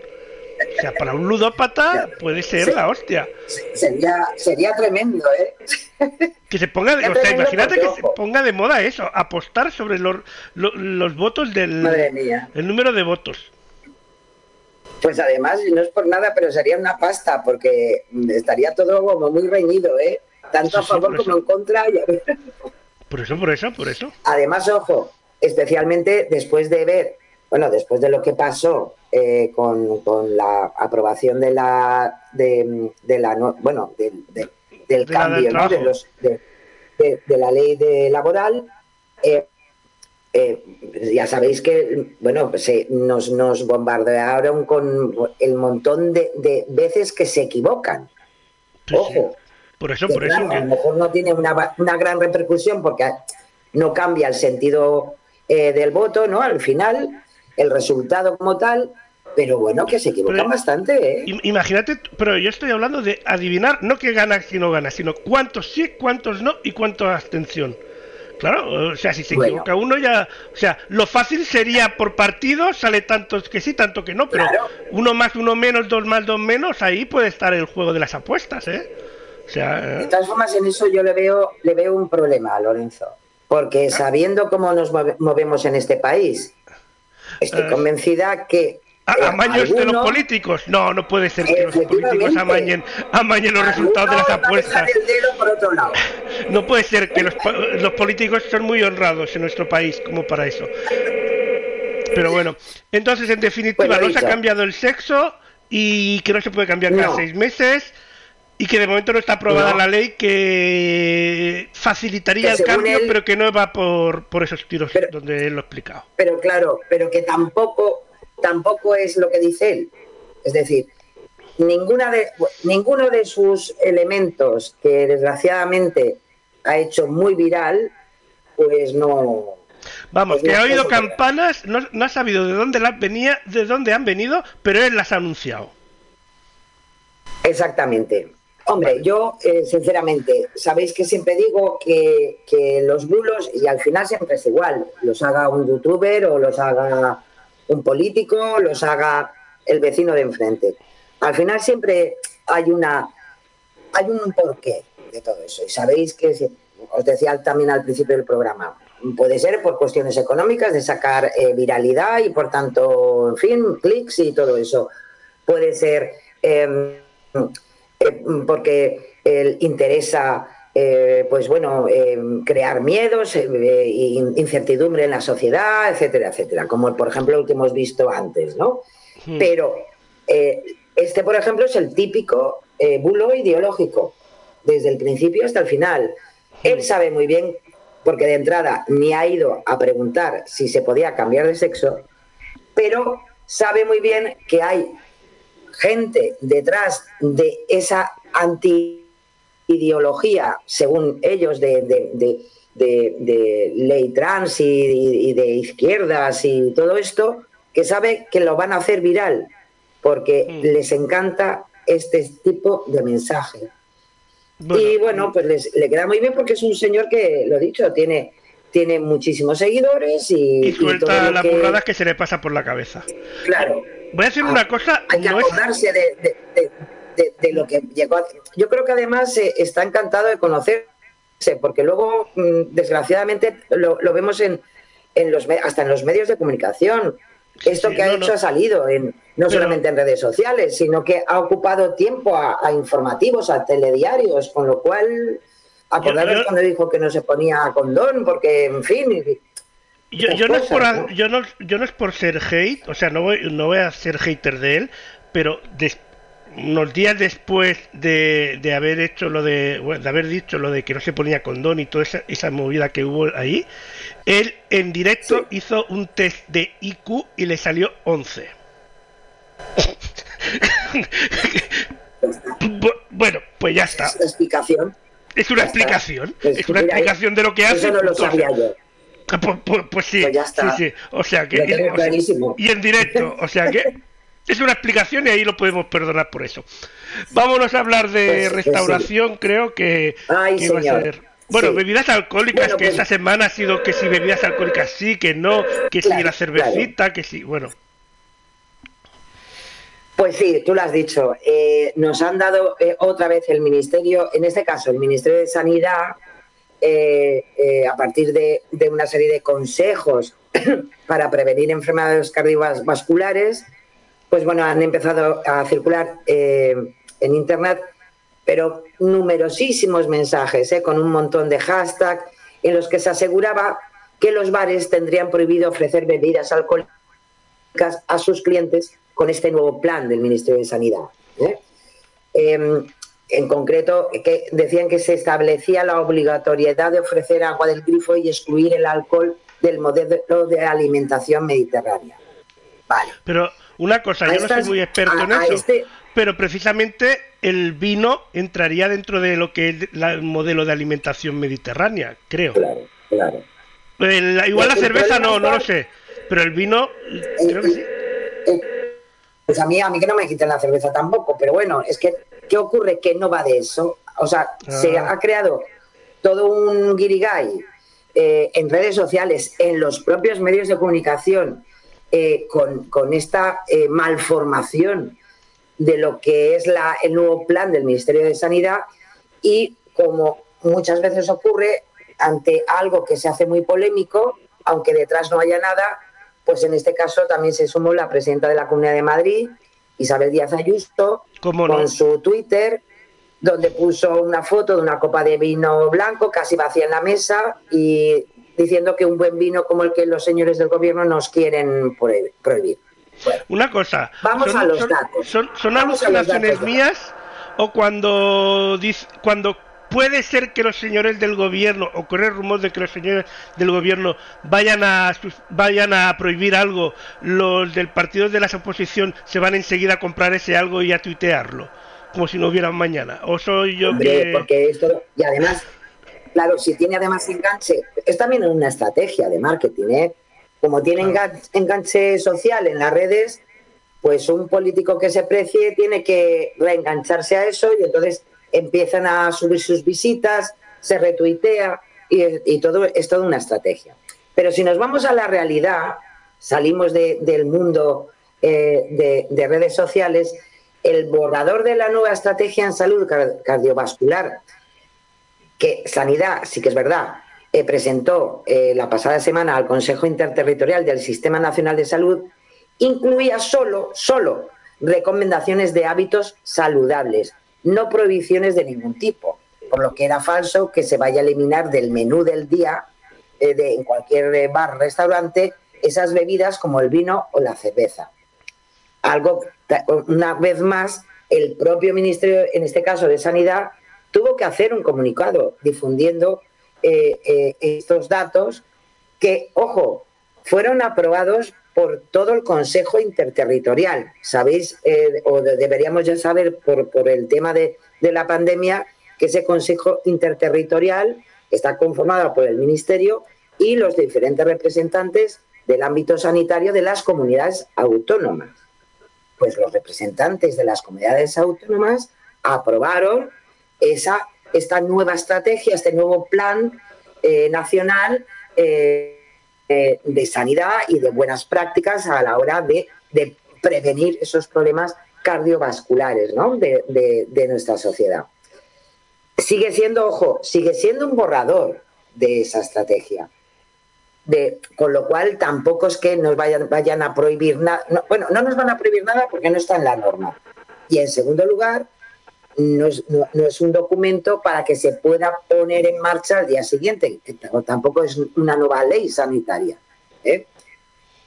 O sea, para un ludópata puede ser la hostia. Sería, sería tremendo, ¿eh? Que se ponga, de, o sea, imagínate que se ponga de moda eso, apostar sobre los, los, votos del el número de votos. Pues además, no es por nada, pero sería una pasta, porque estaría todo como muy reñido, ¿eh? Tanto a favor como en contra. Por eso, por eso, por eso. Además, ojo, especialmente después de ver, bueno, después de lo que pasó eh, con, la aprobación de la de, la bueno del cambio de, la ley de laboral eh, eh, ya sabéis que bueno se, nos, nos bombardearon con el montón de, veces que se equivocan. Ojo por eso por eso a lo mejor no tiene una, una, gran repercusión porque no cambia el sentido del voto no al final el resultado como tal pero bueno, que se equivocan bastante, ¿eh? Imagínate, pero yo estoy hablando de adivinar, no que gana si no gana, sino cuántos sí, cuántos no y cuánto abstención. Claro, o sea, si se equivoca uno ya, o sea, lo fácil sería por partido, sale tantos que sí, tanto que no, pero uno más, uno menos, dos más, dos menos, ahí puede estar el juego de las apuestas, ¿eh? O sea, de todas formas, en eso yo le veo, le veo un problema a Lorenzo, porque sabiendo cómo nos movemos en este país, estoy eh. convencida que a, amaños de los políticos. No, no puede ser que los políticos amañen, amañen los resultados de las apuestas. No puede ser que los, los, políticos son muy honrados en nuestro país como para eso. Pero bueno, entonces en definitiva no se ha cambiado el sexo y que no se puede cambiar cada seis meses y que de momento no está aprobada la ley que facilitaría el cambio, pero que no va por, por esos tiros donde él lo ha explicado. Pero claro, pero que tampoco tampoco es lo que dice él. Es decir, ninguna de, ninguno de sus elementos que desgraciadamente ha hecho muy viral, pues no. Vamos, pues que ha oído campanas, no, ha sabido de dónde las venía, de dónde han venido, pero él las ha anunciado. Exactamente. Hombre, yo eh, sinceramente, sabéis que siempre digo que, que los bulos, y al final siempre es igual, los haga un youtuber o los haga un político, los haga el vecino de enfrente. Al final siempre hay una hay un porqué de todo eso. Y sabéis que, os decía también al principio del programa, puede ser por cuestiones económicas de sacar eh, viralidad y por tanto, en fin, clics y todo eso. Puede ser em, eh, porque interesa eh, pues bueno, crear miedos, e incertidumbre en la sociedad, etcétera, etcétera, como por ejemplo lo que hemos visto antes, ¿no? Hmm. Pero este, por ejemplo, es el típico bulo ideológico, desde el principio hasta el final. Él sabe muy bien porque de entrada ni ha ido a preguntar si se podía cambiar de sexo, pero sabe muy bien que hay gente detrás de esa anti-ideología, según ellos, de, ley trans y, de izquierdas y todo esto, que sabe que lo van a hacer viral, porque mm. les encanta este tipo de mensaje y bueno, pues le queda muy bien porque es un señor que, lo dicho, tiene, tiene muchísimos seguidores y... Y suelta las burradas que se le pasa por la cabeza. Claro. Voy a decir una cosa... Hay que acordarse de, lo que llegó a... Yo creo que además eh, está encantado de conocerse, porque luego, mm, desgraciadamente, lo, vemos en, en los, hasta en los medios de comunicación. Esto que ha hecho ha salido en, no solamente en redes sociales, sino que ha ocupado tiempo a, informativos, a telediarios, con lo cual, acordaros cuando dijo que no se ponía condón, porque, en fin... Yo, no es por, yo, no, yo no es por ser hate, o sea, no voy, no voy a ser hater de él, pero unos días después de, de, haber hecho lo de, de haber dicho lo de que no se ponía condón y toda esa, esa movida que hubo ahí, él en directo hizo un test de IQ y le salió 11. bueno, pues ya está. Es una explicación. Es una explicación. Es una explicación de lo que hace. Eso no lo sabía yo. Ah, pues, pues, pues, sí, pues ya está. sí, sí. O sea que. y en directo, o sea que. Es una explicación y ahí lo podemos perdonar por eso. Vámonos a hablar de restauración, creo que, Ay, va a ser. Bueno, bebidas alcohólicas, que esta semana ha sido que si bebidas alcohólicas sí, que no, que si la cervecita, que sí, bueno. Pues sí, tú lo has dicho. Eh, nos han dado eh, otra vez el Ministerio, en este caso el Ministerio de Sanidad, eh, a partir de, una serie de consejos para prevenir enfermedades cardiovasculares, pues bueno, han empezado a circular en Internet, pero numerosísimos mensajes, con un montón de hashtags en los que se aseguraba que los bares tendrían prohibido ofrecer bebidas alcohólicas a sus clientes con este nuevo plan del Ministerio de Sanidad. ¿eh? Em, en concreto, que decían que se establecía la obligatoriedad de ofrecer agua del grifo y excluir el alcohol del modelo de alimentación mediterránea. Vale. Pero una cosa, yo no soy muy experto en eso, este pero precisamente el vino entraría dentro de lo que es el modelo de alimentación mediterránea, creo. Claro, claro. igual la cerveza no, no lo sé, pero el vino creo que sí. Pues a mí, a mí que no me quiten la cerveza tampoco, pero bueno, es que, ¿qué ocurre? Que no va de eso. O sea, se ah. ha creado todo un guirigay eh, en redes sociales, en los propios medios de comunicación, eh, con, esta eh, malformación de lo que es la, el nuevo plan del Ministerio de Sanidad y como muchas veces ocurre ante algo que se hace muy polémico, aunque detrás no haya nada, pues en este caso también se sumó la presidenta de la Comunidad de Madrid, Isabel Díaz Ayuso, con su Twitter, donde puso una foto de una copa de vino blanco casi vacía en la mesa y diciendo que un buen vino como el que los señores del gobierno nos quieren prohibir. una cosa. Vamos a los datos. ¿Son, son alucinaciones mías o cuando, cuando puede ser que los señores del gobierno, o correr rumor de que los señores del gobierno vayan a vayan a prohibir algo, los del partido de la oposición se van enseguida a comprar ese algo y a tuitearlo, como si no hubiera mañana. O soy yo que... porque esto, y además, claro, si tiene además enganche, es también una estrategia de marketing, ¿eh? Como tiene enganche social en las redes, pues un político que se precie tiene que reengancharse a eso y entonces empiezan a subir sus visitas, se retuitea y, todo es toda una estrategia. Pero si nos vamos a la realidad, salimos del mundo de, de redes sociales, el borrador de la nueva estrategia en salud cardiovascular, que Sanidad, sí que es verdad, eh, presentó eh, la pasada semana al Consejo Interterritorial del Sistema Nacional de Salud, incluía solo, solo recomendaciones de hábitos saludables, no prohibiciones de ningún tipo, por lo que era falso que se vaya a eliminar del menú del día eh, de, en cualquier bar, restaurante, esas bebidas como el vino o la cerveza. Algo una vez más, el propio Ministerio, en este caso de Sanidad, tuvo que hacer un comunicado difundiendo eh, eh, estos datos que, ojo, fueron aprobados por todo el Consejo Interterritorial. Sabéis, eh, o deberíamos ya saber por, por el tema de, de, la pandemia, que ese Consejo Interterritorial está conformado por el Ministerio y los diferentes representantes del ámbito sanitario de las comunidades autónomas pues los representantes de las comunidades autónomas aprobaron esa, esta nueva estrategia, este nuevo plan eh, nacional eh, de sanidad y de buenas prácticas a la hora de, prevenir esos problemas cardiovasculares de, de nuestra sociedad. Sigue siendo, ojo, sigue siendo un borrador de esa estrategia con lo cual tampoco es que nos vayan, vayan a prohibir nada. bueno, no nos van a prohibir nada porque no está en la norma. Y en segundo lugar, no es, un documento para que se pueda poner en marcha al día siguiente. Tampoco es una nueva ley sanitaria. ¿eh?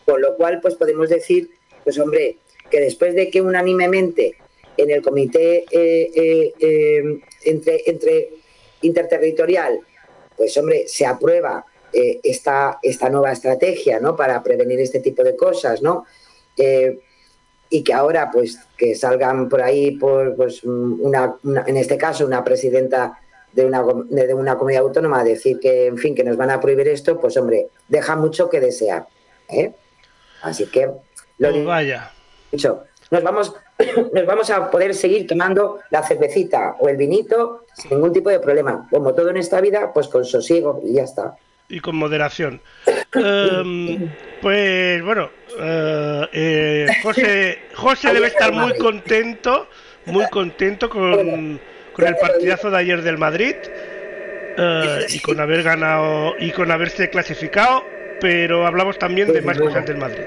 Con lo cual, pues podemos decir, pues hombre, que después de que unánimemente en el comité eh, eh, entre, entre interterritorial, pues hombre, se aprueba esta, esta nueva estrategia ¿no? para prevenir este tipo de cosas, ¿no? Y que ahora, pues, que salgan por ahí, por, pues, una, en este caso, una presidenta de una, de una comunidad autónoma a decir que, en fin, que nos van a prohibir esto, pues, hombre, deja mucho que desear. ¿eh? Así que, lo pues vaya. Dicho, nos vamos, nos vamos a poder seguir tomando la cervecita o el vinito sin ningún tipo de problema. Como todo en esta vida, pues con sosiego y ya está y con moderación. Em, pues bueno, eh, eh, José, José debe estar muy contento, muy contento con, con el partidazo de ayer del Madrid eh, y con haber ganado y con haberse clasificado, pero hablamos también de más cosas del Madrid.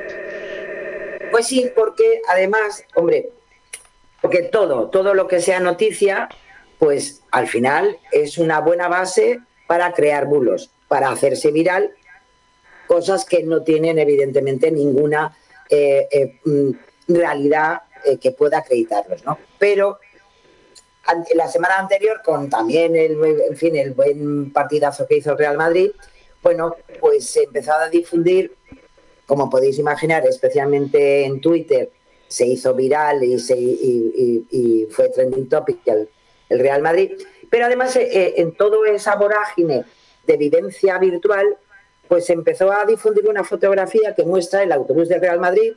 Pues sí, porque además, hombre, porque todo, todo lo que sea noticia, pues al final es una buena base para crear bulos para hacerse viral, cosas que no tienen evidentemente ninguna eh, eh, mm, realidad eh, que pueda acreditarlos, ¿no? Pero la semana anterior, con también el, en fin, el buen partidazo que hizo el Real Madrid, bueno, pues se empezó a difundir, como podéis imaginar, especialmente en Twitter, se hizo viral y, se, y, fue trending topic el, el, Real Madrid, pero además en toda esa vorágine de vivencia virtual, pues empezó a difundir una fotografía que muestra el autobús del Real Madrid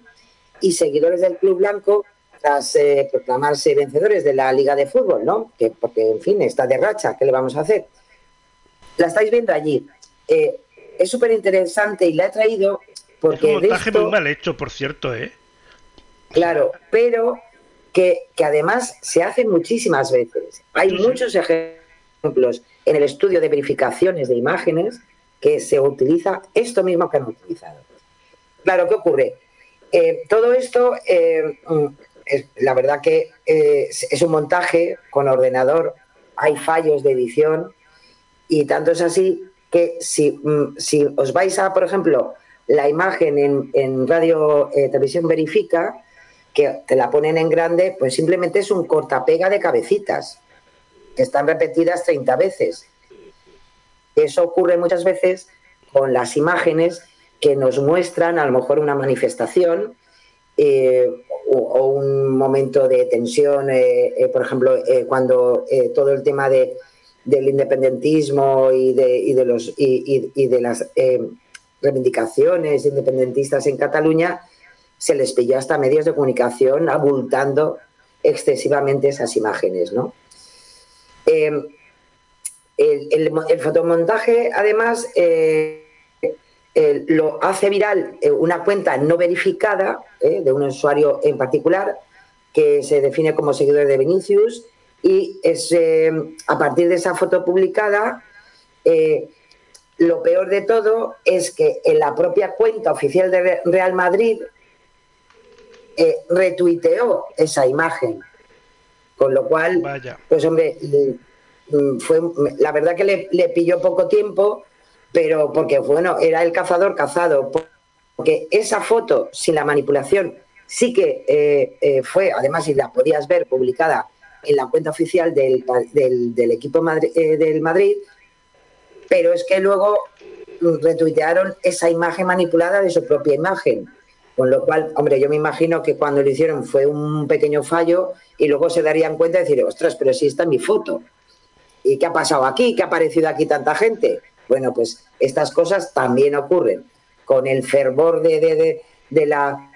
y seguidores del Club Blanco tras eh, proclamarse vencedores de la Liga de Fútbol, ¿no? Que, porque, en fin, está de racha, ¿qué le vamos a hacer? La estáis viendo allí. Eh, es súper interesante y la he traído porque... Es un montaje muy mal hecho, por cierto, ¿eh? Claro, pero que, que además se hace muchísimas veces. Hay muchos ejemplos en el estudio de verificaciones de imágenes que se utiliza esto mismo que han utilizado. Claro, ¿qué ocurre? Eh, todo esto, eh, mm, es, la verdad que eh, es un montaje con ordenador, hay fallos de edición y tanto es así que si, mm, si os vais a, por ejemplo, la imagen en, en Radio Televisión Verifica, que te la ponen en grande, pues simplemente es un cortapega de cabecitas que están repetidas 30 veces. Eso ocurre muchas veces con las imágenes que nos muestran a lo mejor una manifestación eh, o, un momento de tensión, eh, eh, por ejemplo, cuando todo el tema de, del independentismo y de, y de los, y, de las reivindicaciones independentistas en Cataluña, se les pilló hasta medios de comunicación abultando excesivamente esas imágenes, ¿no? Em, el, fotomontaje, además, eh, eh, lo hace viral eh, una cuenta no verificada de un usuario en particular que se define como seguidor de Vinicius y es a partir de esa foto publicada lo peor de todo es que en la propia cuenta oficial de Real Madrid retuiteó esa imagen. Con lo cual pues hombre fue la verdad que le, le pilló poco tiempo pero porque, bueno, era el cazador cazado, porque esa foto, sin la manipulación, sí que eh, eh, fue, además, si la podías ver publicada en la cuenta oficial del, del, equipo eh, del Madrid, pero es que luego retuitearon esa imagen manipulada de su propia imagen. Con lo cual, hombre, yo me imagino que cuando lo hicieron fue un pequeño fallo y luego se darían cuenta de decir, ostras, pero si está mi foto. ¿Y qué ha pasado aquí? ¿Qué ha aparecido aquí tanta gente? Bueno, pues estas cosas también ocurren con el fervor de, de, la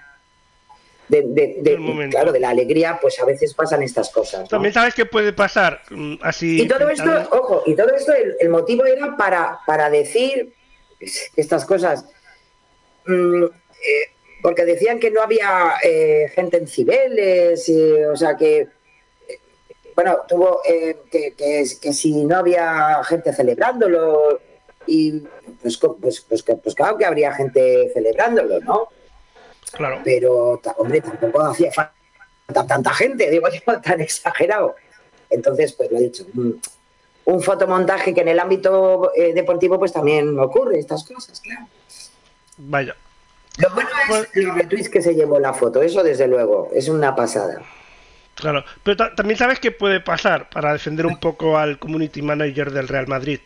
de, claro, de la alegría, pues a veces pasan estas cosas. También sabes que puede pasar mm, así. Y todo esto, ojo, y todo esto, el, motivo era para, para decir estas cosas. Mm, eh, porque decían que no había eh, gente en Cibeles, o sea que bueno, tuvo eh, que, que, que, si no había gente celebrándolo, y pues, pues, pues, pues, claro que habría gente celebrándolo, ¿no? Claro. Pero, hombre, tampoco hacía falta tanta gente, digo yo, tan exagerado. Entonces, pues lo he dicho, un, fotomontaje que en el ámbito eh, deportivo pues también ocurre estas cosas, claro. Vaya. Lo bueno es pues los retweets que se llevó la foto, eso desde luego, es una pasada. Claro, pero también sabes qué puede pasar para defender un poco al community manager del Real Madrid.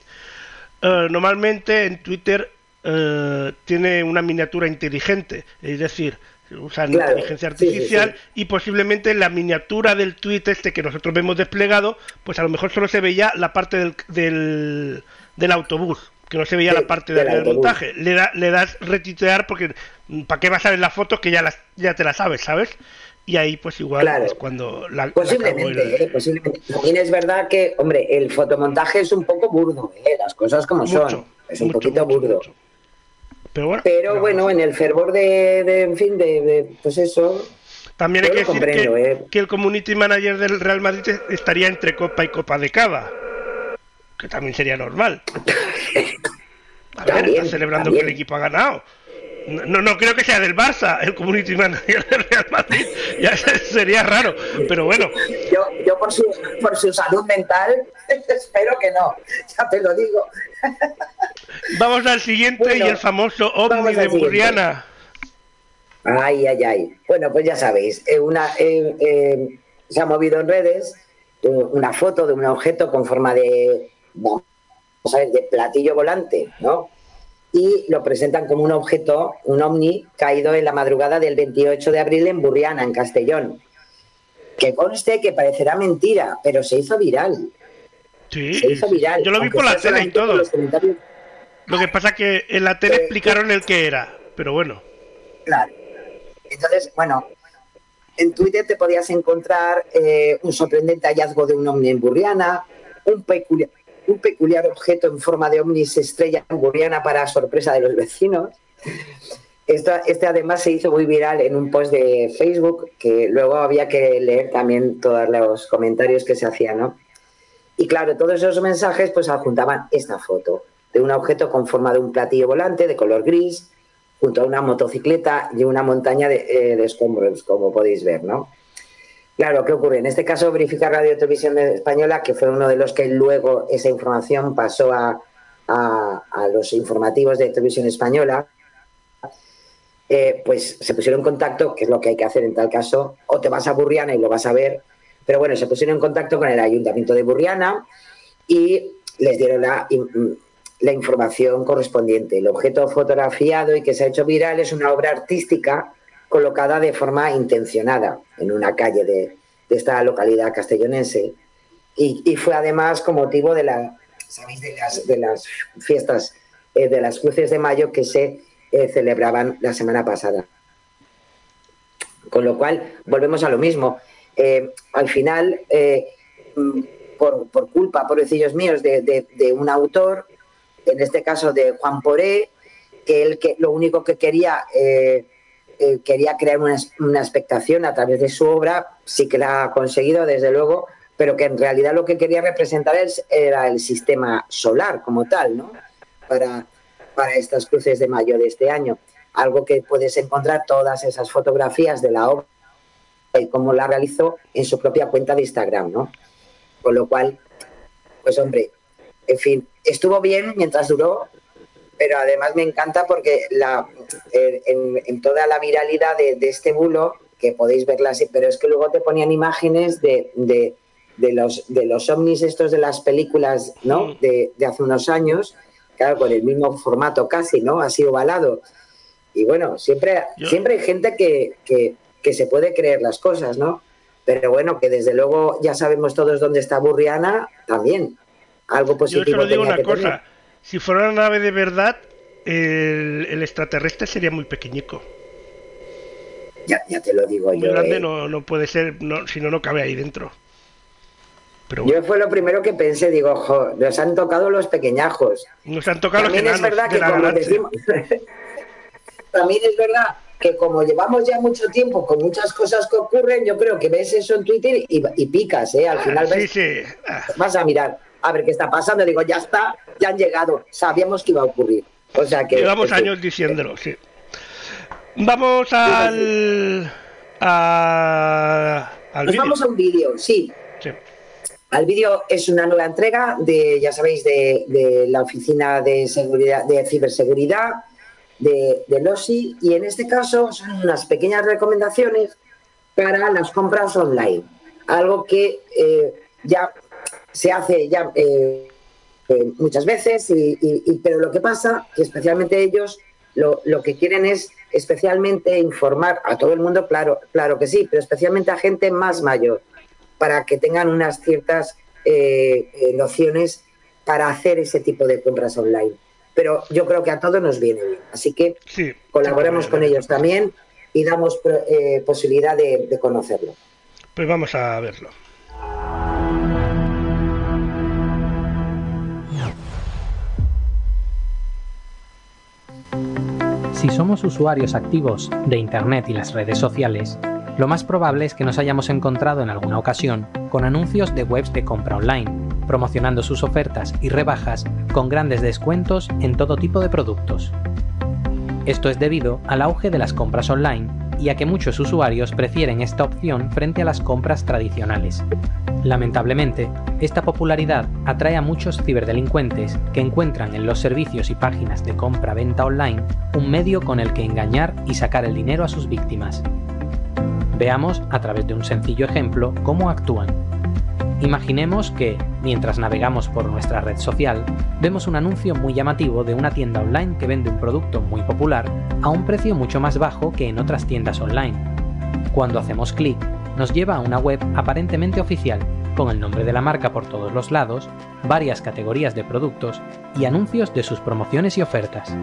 Eh, normalmente en Twitter eh, tiene una miniatura inteligente, es decir, usan inteligencia artificial y posiblemente la miniatura del tweet este que nosotros vemos desplegado, pues a lo mejor solo se veía la parte del, del, autobús, que no se veía la parte del, montaje. Le, da, le das retitear porque ¿para qué vas a ver las fotos que ya, las, ya te las sabes, ¿sabes? Y ahí pues igual es cuando la posiblemente, eh, posiblemente. También es verdad que hombre el fotomontaje es un poco burdo ¿eh? las cosas como son. Es un poquito burdo. pero bueno, pero bueno en el fervor de, en fin de, pues eso también hay que decir que, ¿eh? que, el community manager del Real Madrid estaría entre copa y copa de cava que también sería normal. A ver, está celebrando que el equipo ha ganado no, no creo que sea del Barça, el community manager del Real Madrid. Ya sería raro, pero bueno. Yo, yo por, su, por su salud mental espero que no, ya te lo digo. Vamos al siguiente y el famoso ovni de Burriana. Ay, ay, ay. Bueno, pues ya sabéis, eh, una, eh, eh, se ha movido en redes una foto de un objeto con forma de, vamos a ver, de platillo volante, ¿no? Y lo presentan como un objeto, un ovni, caído en la madrugada del 28 de abril en Burriana, en Castellón. Que conste que parecerá mentira, pero se hizo viral. Sí, se hizo viral. Yo lo vi por la tele y todo. Lo que pasa que en la tele eh, explicaron el que era, pero bueno. Claro. Entonces, bueno, en Twitter te podías encontrar eh, un sorprendente hallazgo de un ovni en Burriana, un peculiar un peculiar objeto en forma de ovnis estrella burriana para sorpresa de los vecinos. este además se hizo muy viral en un post de Facebook que luego había que leer también todos los comentarios que se hacían, ¿no? Y claro, todos esos mensajes pues adjuntaban esta foto de un objeto con forma de un platillo volante de color gris junto a una motocicleta y una montaña de, eh, de escombros, como podéis ver, ¿no? Claro, ¿qué ocurre? En este caso, Verifica Radio Televisión Española, que fue uno de los que luego esa información pasó a, los informativos de Televisión Española, eh, pues se pusieron en contacto, que es lo que hay que hacer en tal caso, o te vas a Burriana y lo vas a ver, pero bueno, se pusieron en contacto con el Ayuntamiento de Burriana y les dieron la, la información correspondiente. El objeto fotografiado y que se ha hecho viral es una obra artística colocada de forma intencionada en una calle de, esta localidad castellonense y, fue además con motivo de, la, de, las, fiestas eh, de las cruces de mayo que se eh, celebraban la semana pasada. Con lo cual, volvemos a lo mismo. Eh, al final, por, por, culpa, por decillos míos, de, de, un autor, en este caso de Juan Poré, que él que lo único que quería eh, quería crear una, una, expectación a través de su obra, sí que la ha conseguido, desde luego, pero que en realidad lo que quería representar es, era el sistema solar como tal, ¿no? Para, para estas cruces de mayo de este año. Algo que puedes encontrar todas esas fotografías de la obra y cómo la realizó en su propia cuenta de Instagram, ¿no? Con lo cual, pues hombre, en fin, estuvo bien mientras duró, pero además me encanta porque la, en, en toda la viralidad de, de, este bulo, que podéis verla así, pero es que luego te ponían imágenes de, de, de los, de los ovnis estos de las películas, ¿no? De, de, hace unos años, claro, con el mismo formato casi, ¿no? Así ovalado. Y bueno, siempre, Yo... siempre hay gente que, que, que se puede creer las cosas, ¿no? Pero bueno, que desde luego ya sabemos todos dónde está Burriana, también. Algo positivo. Yo solo digo una cosa. Tener. Si fuera una nave de verdad, el, el extraterrestre sería muy pequeñico. Ya, ya, te lo digo muy yo. grande eh. no, no, puede ser, no, si no, no cabe ahí dentro. Pero bueno. Yo fue lo primero que pensé, digo, jo, nos han tocado los pequeñajos. Nos han tocado También los es verdad que como decimos, también es verdad que como llevamos ya mucho tiempo con muchas cosas que ocurren, yo creo que ves eso en Twitter y, y picas, ¿eh? Al final ves, sí, sí. Ah. vas a mirar a ver qué está pasando. Digo, ya está, ya han llegado, sabíamos que iba a ocurrir. O sea que. Llevamos años que, diciéndolo, sí. Vamos al. A, al Nos vamos a un vídeo, sí. sí. Al vídeo es una nueva entrega de, ya sabéis, de, de la oficina de seguridad, de ciberseguridad de, de LOSI, y en este caso son unas pequeñas recomendaciones para las compras online. Algo que eh, ya se hace ya eh, eh, muchas veces, y, y, y, pero lo que pasa que especialmente ellos lo, lo, que quieren es especialmente informar a todo el mundo, claro, claro que sí, pero especialmente a gente más mayor, para que tengan unas ciertas eh, eh nociones para hacer ese tipo de compras online. Pero yo creo que a todos nos viene bien. Así que sí, colaboremos sí, con ellos también y damos eh, posibilidad de, de conocerlo. Pues vamos a verlo. Si somos usuarios activos de Internet y las redes sociales, lo más probable es que nos hayamos encontrado en alguna ocasión con anuncios de webs de compra online, promocionando sus ofertas y rebajas con grandes descuentos en todo tipo de productos. Esto es debido al auge de las compras online y a que muchos usuarios prefieren esta opción frente a las compras tradicionales. Lamentablemente, esta popularidad atrae a muchos ciberdelincuentes que encuentran en los servicios y páginas de compra-venta online un medio con el que engañar y sacar el dinero a sus víctimas. Veamos a través de un sencillo ejemplo cómo actúan. Imaginemos que, mientras navegamos por nuestra red social, vemos un anuncio muy llamativo de una tienda online que vende un producto muy popular a un precio mucho más bajo que en otras tiendas online. Cuando hacemos clic, nos lleva a una web aparentemente oficial, con el nombre de la marca por todos los lados, varias categorías de productos y anuncios de sus promociones y ofertas.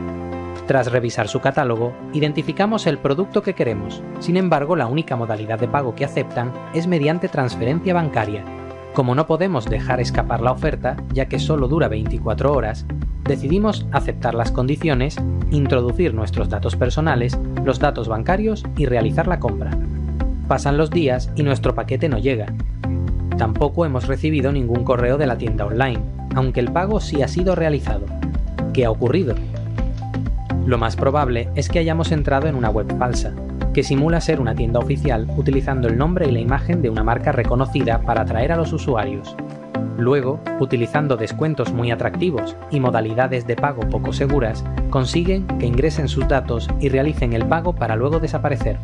Tras revisar su catálogo, identificamos el producto que queremos, sin embargo la única modalidad de pago que aceptan es mediante transferencia bancaria. Como no podemos dejar escapar la oferta, ya que solo dura 24 horas, decidimos aceptar las condiciones, introducir nuestros datos personales, los datos bancarios y realizar la compra. Pasan los días y nuestro paquete no llega. Tampoco hemos recibido ningún correo de la tienda online, aunque el pago sí ha sido realizado. ¿Qué ha ocurrido? Lo más probable es que hayamos entrado en una web falsa, que simula ser una tienda oficial utilizando el nombre y la imagen de una marca reconocida para atraer a los usuarios. Luego, utilizando descuentos muy atractivos y modalidades de pago poco seguras, consiguen que ingresen sus datos y realicen el pago para luego desaparecer.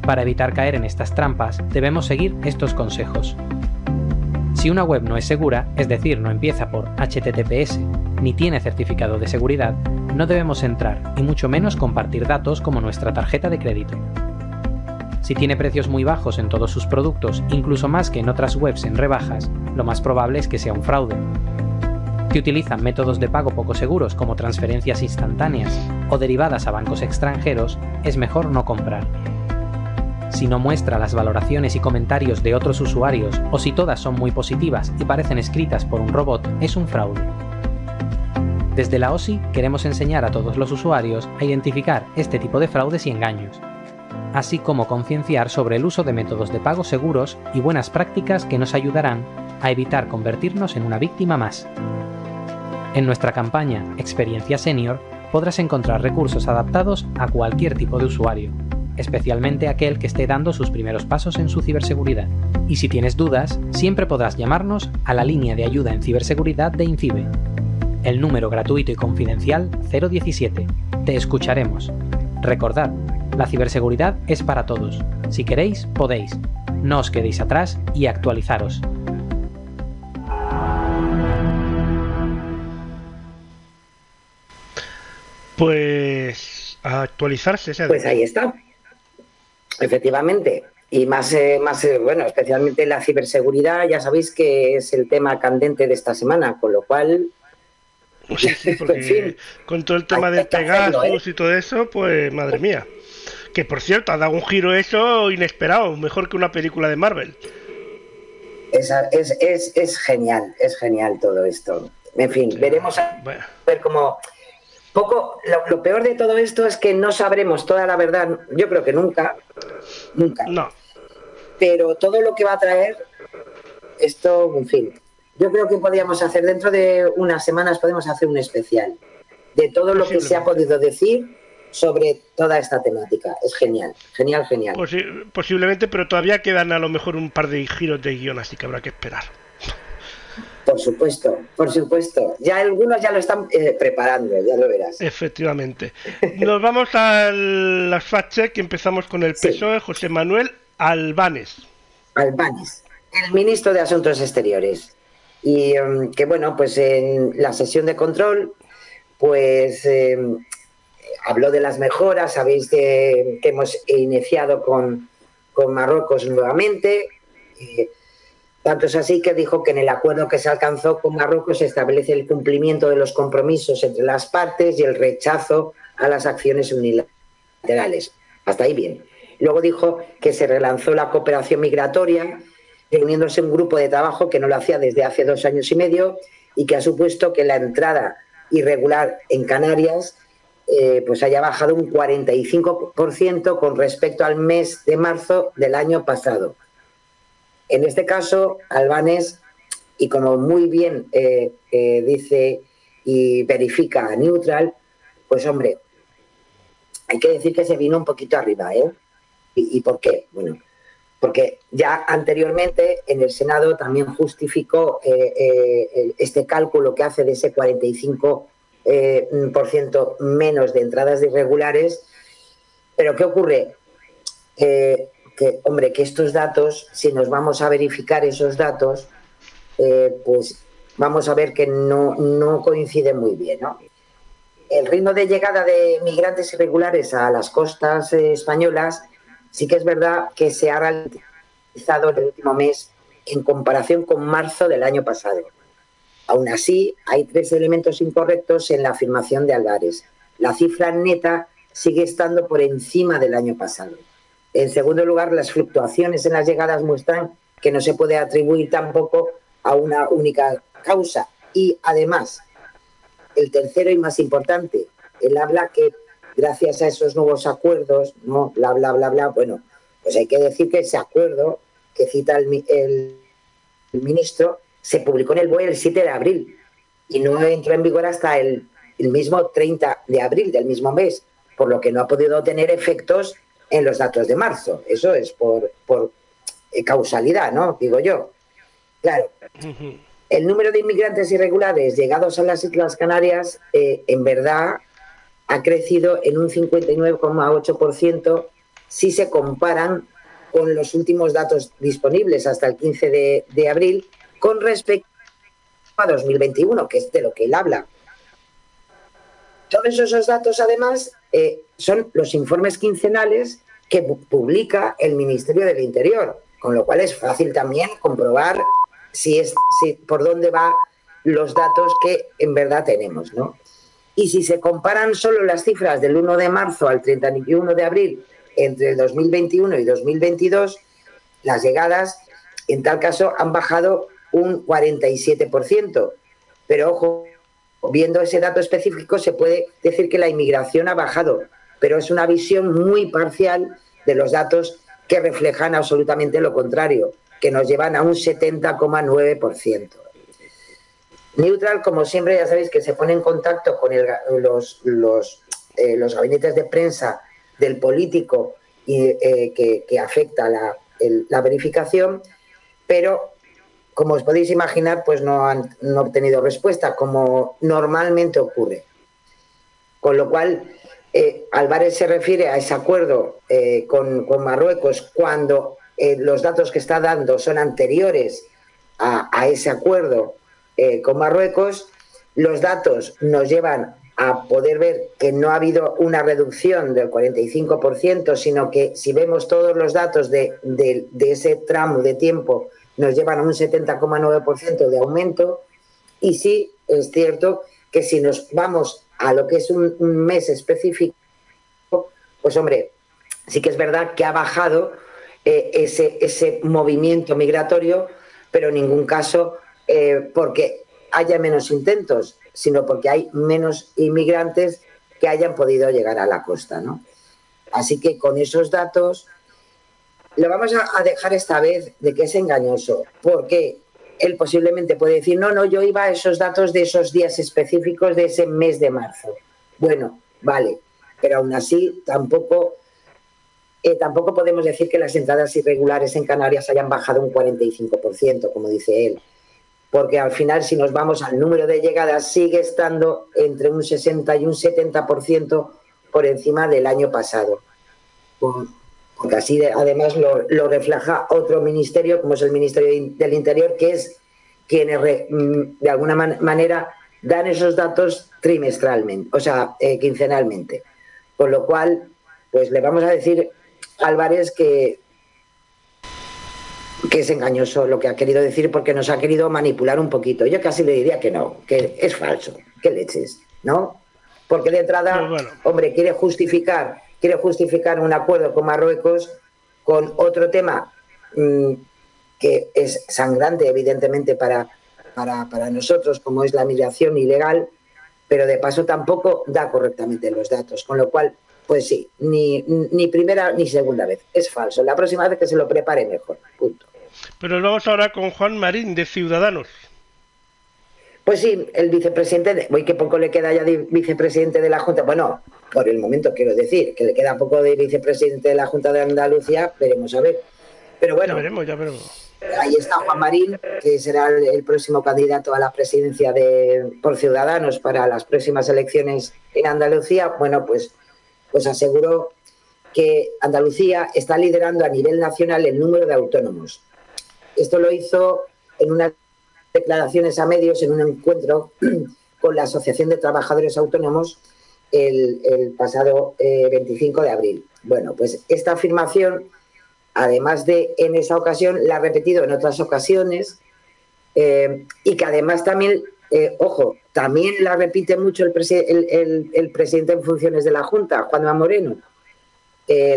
Para evitar caer en estas trampas, debemos seguir estos consejos. Si una web no es segura, es decir, no empieza por HTTPS ni tiene certificado de seguridad, no debemos entrar y mucho menos compartir datos como nuestra tarjeta de crédito. Si tiene precios muy bajos en todos sus productos, incluso más que en otras webs en rebajas, lo más probable es que sea un fraude. Si utilizan métodos de pago poco seguros como transferencias instantáneas o derivadas a bancos extranjeros, es mejor no comprar. Si no muestra las valoraciones y comentarios de otros usuarios o si todas son muy positivas y parecen escritas por un robot, es un fraude. Desde la OSI queremos enseñar a todos los usuarios a identificar este tipo de fraudes y engaños, así como concienciar sobre el uso de métodos de pago seguros y buenas prácticas que nos ayudarán a evitar convertirnos en una víctima más. En nuestra campaña Experiencia Senior podrás encontrar recursos adaptados a cualquier tipo de usuario, especialmente aquel que esté dando sus primeros pasos en su ciberseguridad. Y si tienes dudas, siempre podrás llamarnos a la línea de ayuda en ciberseguridad de INCIBE. El número gratuito y confidencial 017. Te escucharemos. Recordad, la ciberseguridad es para todos. Si queréis, podéis. No os quedéis atrás y actualizaros. Pues a actualizarse. ese- Pues ahí está. Efectivamente. Y más, eh, más eh, bueno, especialmente la ciberseguridad, ya sabéis que es el tema candente de esta semana, con lo cual, Sí, sí, porque En fin, con todo el tema Pegasus ¿eh? y todo eso, pues madre mía. Que por cierto, ha dado un giro eso inesperado, mejor que una película de Marvel. es, es, es, es genial, es genial todo esto. En fin, veremos a Bueno, ver cómo... Poco, lo, lo peor de todo esto es que no sabremos toda la verdad, yo creo que nunca, nunca. no. pero todo lo que va a traer esto, en fin, yo creo que podríamos hacer dentro de unas semanas podemos hacer un especial de todo lo que se ha podido decir sobre toda esta temática. Es genial, genial, genial. Posi- posiblemente, pero todavía quedan a lo mejor un par de giros de guion, así que habrá que esperar. Por supuesto, por supuesto. Ya algunos ya lo están eh, preparando, ya lo verás. Efectivamente. Nos vamos a las fact check y empezamos con el Sí. PSOE, José Manuel Albanes. Albanes, el ministro de Asuntos Exteriores. Y em, que bueno, pues en la sesión de control, pues em, habló de las mejoras, sabéis que hemos iniciado con, con Marruecos nuevamente. eh, tanto es así que dijo que en el acuerdo que se alcanzó con Marruecos se establece el cumplimiento de los compromisos entre las partes y el rechazo a las acciones unilaterales. Hasta ahí bien. Luego dijo que se relanzó la cooperación migratoria, reuniéndose un grupo de trabajo que no lo hacía desde hace dos años y medio y que ha supuesto que la entrada irregular en Canarias eh, pues haya bajado un 45% con respecto al mes de marzo del año pasado. En este caso, Albanes, y como muy bien eh, eh, dice y verifica Neutral, pues hombre, hay que decir que se vino un poquito arriba, ¿eh? ¿Y, y por qué? Bueno, porque ya anteriormente en el Senado también justificó este cálculo que hace de ese 45% eh, por ciento menos de entradas irregulares. Pero ¿qué ocurre? Que, hombre, que estos datos, si nos vamos a verificar esos datos, eh, pues vamos a ver que no, no coincide muy bien. El ritmo de llegada de migrantes irregulares a las costas eh, españolas sí que es verdad que se ha realizado en el último mes en comparación con marzo del año pasado. Aún así, hay tres elementos incorrectos en la afirmación de Álvarez. La cifra neta sigue estando por encima del año pasado. En segundo lugar, las fluctuaciones en las llegadas muestran que no se puede atribuir tampoco a una única causa. Y además, el tercero y más importante, él habla que gracias a esos nuevos acuerdos, no, bla, bla, bla, bla, bueno, pues hay que decir que ese acuerdo que cita el, mi- el- el ministro se publicó en el BOE el 7 de abril y no entró en vigor hasta el, el mismo 30 de abril del mismo mes, por lo que no ha podido tener efectos en los datos de marzo. Eso es por, por eh, causalidad, ¿no? Digo yo. Claro, el número de inmigrantes irregulares llegados a las Islas Canarias, eh, en verdad, ha crecido en un 59,8% si se comparan con los últimos datos disponibles hasta el 15 de, de abril con respecto a 2021, que es de lo que él habla. Todos esos datos, además, eh, son los informes quincenales que pu- publica el Ministerio del Interior, con lo cual es fácil también comprobar si es, si, por dónde van los datos que en verdad tenemos. ¿no? Y si se comparan solo las cifras del 1 de marzo al 31 de abril entre el 2021 y 2022, las llegadas en tal caso han bajado un 47%. Pero ojo, viendo ese dato específico se puede decir que la inmigración ha bajado, pero es una visión muy parcial de los datos que reflejan absolutamente lo contrario, que nos llevan a un 70,9%. Neutral, como siempre, ya sabéis que se pone en contacto con los, eh, los, gabinetes de prensa del político y, eh, que, que, afecta la, la verificación, pero como os podéis imaginar, pues no han, obtenido respuesta, como normalmente ocurre. Con lo cual, eh, Álvarez se refiere a ese acuerdo eh, con, Marruecos cuando eh, los datos que está dando son anteriores a, ese acuerdo con Marruecos. Los datos nos llevan a poder ver que no ha habido una reducción del 45%, sino que si vemos todos los datos de, de ese tramo de tiempo nos llevan a un 70,9% de aumento y sí es cierto que si nos vamos a lo que es un, mes específico, pues hombre, sí que es verdad que ha bajado eh, ese, ese movimiento migratorio, pero en ningún caso eh, porque haya menos intentos, sino porque hay menos inmigrantes que hayan podido llegar a la costa. ¿no? Así que con esos datos lo vamos a, dejar esta vez de que es engañoso, porque él posiblemente puede decir, no, no, yo iba a esos datos de esos días específicos de ese mes de marzo. Bueno, vale, pero aún así tampoco, eh, tampoco podemos decir que las entradas irregulares en Canarias hayan bajado un 45%, como dice él, porque al final si nos vamos al número de llegadas sigue estando entre un 60 y un 70% por encima del año pasado porque así además lo, refleja otro ministerio, como es el Ministerio del Interior, que es quienes mm, de alguna manera dan esos datos trimestralmente, o sea, eh, quincenalmente. Con lo cual, pues le vamos a decir a Álvarez que, que es engañoso lo que ha querido decir porque nos ha querido manipular un poquito. Yo casi le diría que no, que es falso, que leches, ¿no? Porque de entrada, hombre, quiere justificar quiere justificar un acuerdo con Marruecos con otro tema mm, que es sangrante, evidentemente, para, para, nosotros, como es la migración ilegal, pero de paso tampoco da correctamente los datos, con lo cual, pues sí, ni, ni primera ni segunda vez, es falso. La próxima vez que se lo prepare mejor, punto. Pero vamos ahora con Juan Marín, de Ciudadanos. Pues sí, el vicepresidente, hoy que poco le queda ya de vicepresidente de la Junta, bueno, por el momento quiero decir, que le queda poco de vicepresidente de la Junta de Andalucía, veremos a ver. Pero bueno, ya veremos, ya veremos. Ahí está Juan Marín, que será el, próximo candidato a la presidencia de por Ciudadanos para las próximas elecciones en Andalucía. Bueno, pues, pues aseguró que Andalucía está liderando a nivel nacional el número de autónomos. Esto lo hizo en una declaraciones a medios en un encuentro con la Asociación de Trabajadores Autónomos el, pasado 25 eh, de abril. Bueno, pues esta afirmación, además de en esa ocasión, la ha repetido en otras ocasiones eh, y que además también, eh, ojo, también la repite mucho el, presidente en funciones de la Junta, Juan Moreno.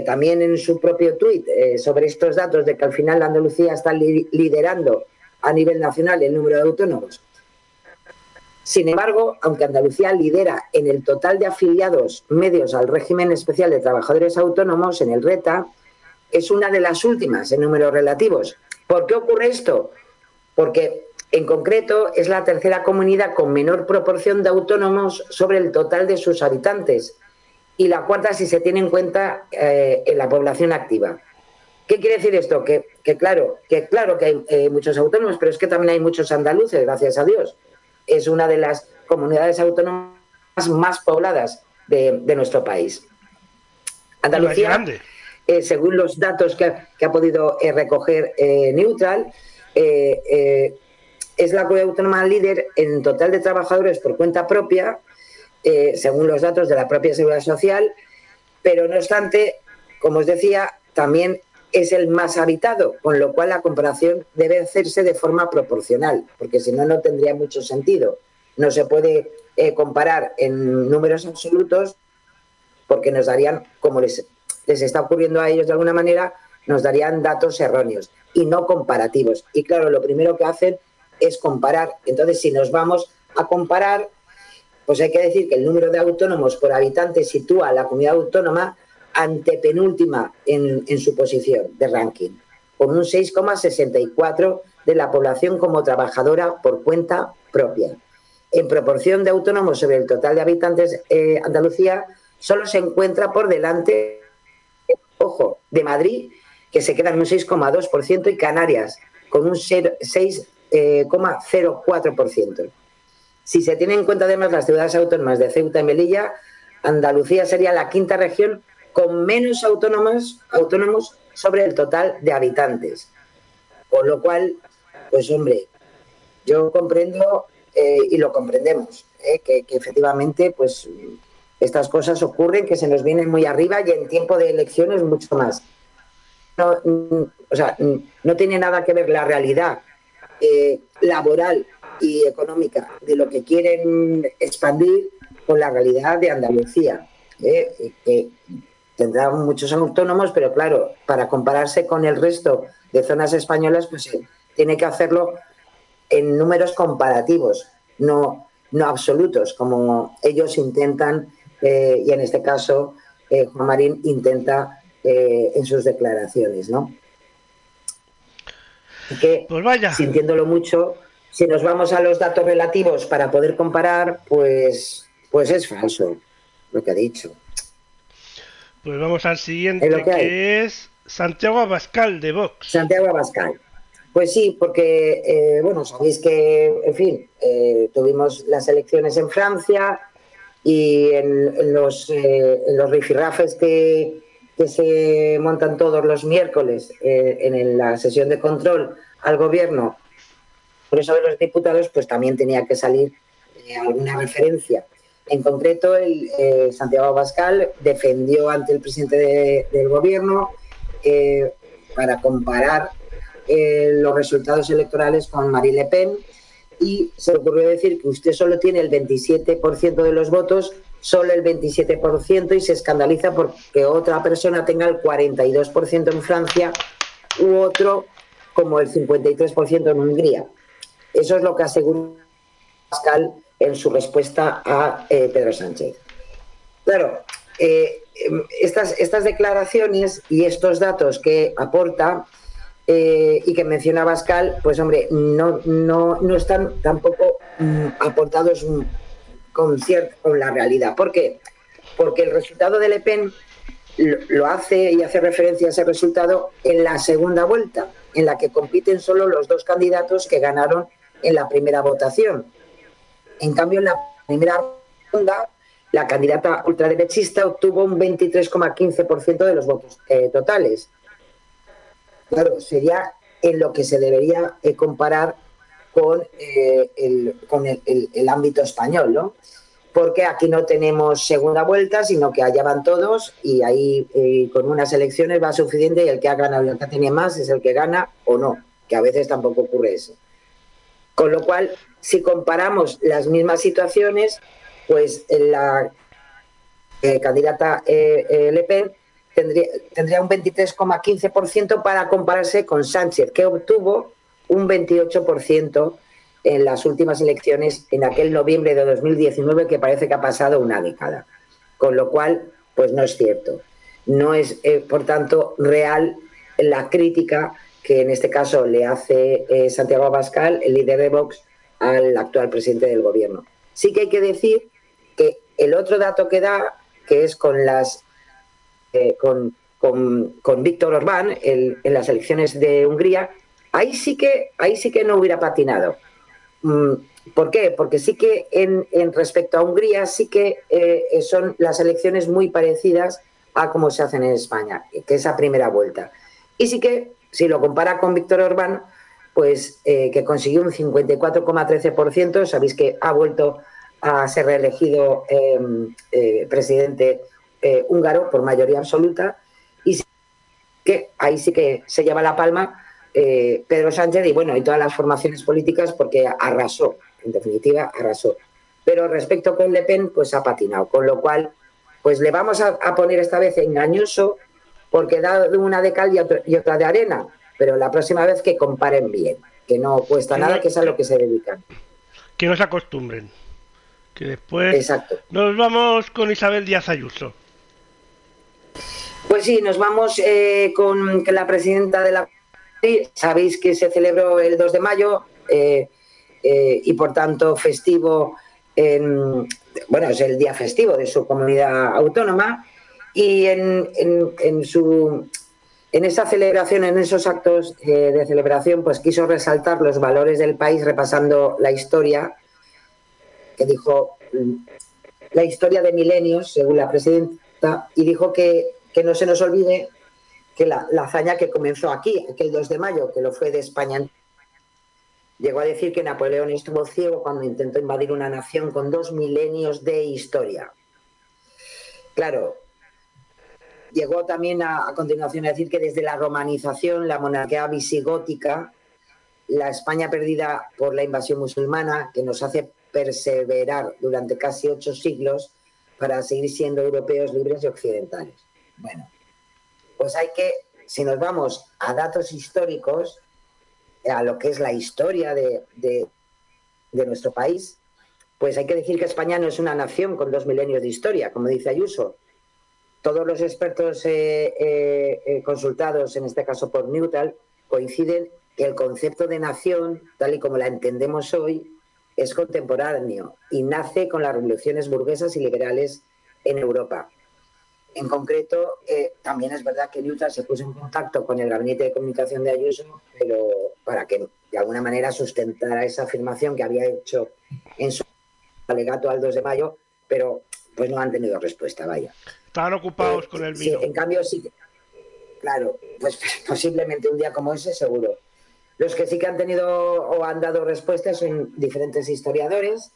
también en su propio tuit sobre estos datos de que al final Andalucía está liderando a nivel nacional el número de autónomos. Sin embargo, aunque Andalucía lidera en el total de afiliados medios al régimen especial de trabajadores autónomos, en el RETA, es una de las últimas en números relativos. ¿Por qué ocurre esto? Porque en concreto es la tercera comunidad con menor proporción de autónomos sobre el total de sus habitantes y la cuarta si se tiene en cuenta eh, en la población activa. ¿Qué quiere decir esto? Que, claro, que claro que hay eh, muchos autónomos, pero es que también hay muchos andaluces, gracias a Dios. Es una de las comunidades autónomas más pobladas de, nuestro país. Andalucía, eh, según los datos que, ha podido eh, recoger Neutral, es la comunidad autónoma líder en total de trabajadores por cuenta propia, según los datos de la propia Seguridad Social, pero no obstante, como os decía, también es el más habitado, con lo cual la comparación debe hacerse de forma proporcional, porque si no, no tendría mucho sentido. No se puede eh, comparar en números absolutos porque nos darían, como les, les está ocurriendo a ellos de alguna manera, nos darían datos erróneos y no comparativos. Y claro, lo primero que hacen es comparar. Entonces, si nos vamos a comparar, pues hay que decir que el número de autónomos por habitante sitúa a la comunidad autónoma antepenúltima en, en su posición de ranking, con un 6,64 de la población como trabajadora por cuenta propia. En proporción de autónomos sobre el total de habitantes, eh, Andalucía solo se encuentra por delante, ojo, de Madrid, que se queda en un 6,2%, y Canarias, con un 6,04%. Eh, si se tienen en cuenta además las ciudades autónomas de Ceuta y Melilla, Andalucía sería la quinta región con menos autónomos, autónomos sobre el total de habitantes. Con lo cual, pues hombre, yo comprendo eh, y lo comprendemos, eh, que, efectivamente pues estas cosas ocurren, que se nos vienen muy arriba y en tiempo de elecciones mucho más. No, o sea, no tiene nada que ver la realidad eh, laboral y económica de lo que quieren expandir con la realidad de Andalucía. Tendrá muchos autónomos, pero claro, para compararse con el resto de zonas españolas, pues tiene que hacerlo en números comparativos, no, no absolutos, como ellos intentan, eh, y en este caso eh, Juan Marín intenta eh, en sus declaraciones, ¿no? que, pues vaya. sintiéndolo mucho, si nos vamos a los datos relativos para poder comparar, pues, pues es falso lo que ha dicho. Pues vamos al siguiente, que, es Santiago Abascal de Vox. Santiago Abascal. Pues sí, porque, eh, bueno, sabéis que, en fin, eh, tuvimos las elecciones en Francia y en, los, eh, en los rifirrafes que, que se montan todos los miércoles en la sesión de control al gobierno, por eso de los diputados, pues también tenía que salir alguna referencia en concreto, el, eh, Santiago Abascal defendió ante el presidente del gobierno eh, para comparar eh, los resultados electorales con Marie Le Pen y se le ocurrió decir que usted solo tiene el 27% de los votos, solo el 27% y se escandaliza porque otra persona tenga el 42% en Francia u otro como el 53% en Hungría. Eso es lo que aseguró Abascal en su respuesta a eh, Pedro Sánchez. Claro, eh, estas, estas declaraciones y estos datos que aporta eh, y que menciona Bascal, pues hombre, no, no, están tampoco mm, aportados con, con la realidad. ¿Por qué? Porque el resultado de Le Pen lo hace y hace referencia a ese resultado en la segunda vuelta, en la que compiten solo los dos candidatos que ganaron en la primera votación. En cambio, en la primera ronda, la candidata ultraderechista obtuvo un 23,15% de los votos eh, totales. Claro, sería en lo que se debería eh, comparar con, eh, el, con el, ámbito español, ¿no? Porque aquí no tenemos segunda vuelta, sino que allá van todos y ahí con unas elecciones va suficiente y el que ha ganado y el que tiene más es el que gana o no, que a veces tampoco ocurre eso. Con lo cual, si comparamos las mismas situaciones, pues la eh, candidata eh, eh, Le Pen tendría, tendría un 23,15% para compararse con Sánchez, que obtuvo un 28% en las últimas elecciones en aquel noviembre de 2019 que parece que ha pasado una década. Con lo cual, pues no es cierto. No es, por tanto, real la crítica que en este caso le hace Santiago Abascal, el líder de Vox, al actual presidente del gobierno. Sí que hay que decir que el otro dato que da, que es con las eh, con, con, Víctor Orbán en las elecciones de Hungría, ahí sí que ahí sí que no hubiera patinado. Mm, ¿Por qué? Porque sí que en, respecto a Hungría sí que eh, son las elecciones muy parecidas a como se hacen en España, que es a primera vuelta. Y sí que, si lo compara con Víctor Orbán, pues eh, que consiguió un 54,13%. Sabéis que ha vuelto a ser reelegido em, eh, presidente eh, húngaro por mayoría absoluta y que ahí sí que se lleva la palma Pedro Sánchez y bueno y todas las formaciones políticas porque arrasó, en definitiva arrasó. Pero respecto con Le Pen, pues ha patinado, con lo cual pues le vamos a, poner esta vez engañoso porque da una de cal y otra de arena pero la próxima vez que comparen bien, que no cuesta nada, que es a lo que se dedican. Que no se acostumbren. Que después nos vamos con Isabel Díaz Ayuso. Pues sí, nos vamos eh, con la presidenta de la... Sabéis que se celebró el 2 de mayo eh, eh, y por tanto festivo, en, bueno, es el día festivo de su comunidad autónoma y en, en, su, en esa celebración, en esos actos de celebración, pues quiso resaltar los valores del país repasando la historia que dijo mm, la historia de milenios, según la presidenta, y dijo que que no se nos olvide que la, hazaña que comenzó aquí, aquel 2 de mayo, que lo fue de España, llegó a decir que Napoleón estuvo ciego cuando intentó invadir una nación con dos milenios de historia. Claro, llegó también a, continuación a decir que desde la romanización, la monarquía visigótica, la España perdida por la invasión musulmana, que nos hace perseverar durante casi ocho siglos para seguir siendo europeos libres y occidentales. Bueno, pues hay que, si nos vamos a datos históricos, a lo que es la historia de, nuestro país, pues hay que decir que España no es una nación con dos milenios de historia, como dice Ayuso. Todos los expertos eh, eh, eh, consultados, en este caso por Neutral, coinciden que el concepto de nación, tal y como la entendemos hoy, es contemporáneo y nace con las revoluciones burguesas y liberales en Europa. En concreto, también es verdad que Newton se puso en contacto con el gabinete de comunicación de Ayuso, pero para que de alguna manera sustentara esa afirmación que había hecho en su alegato al 2 de mayo, pero pues no han tenido respuesta, vaya. Estaban ocupados con el vino. Sí, en cambio sí, claro, pues posiblemente un día como ese seguro. Los que sí que han tenido o han dado respuestas son diferentes historiadores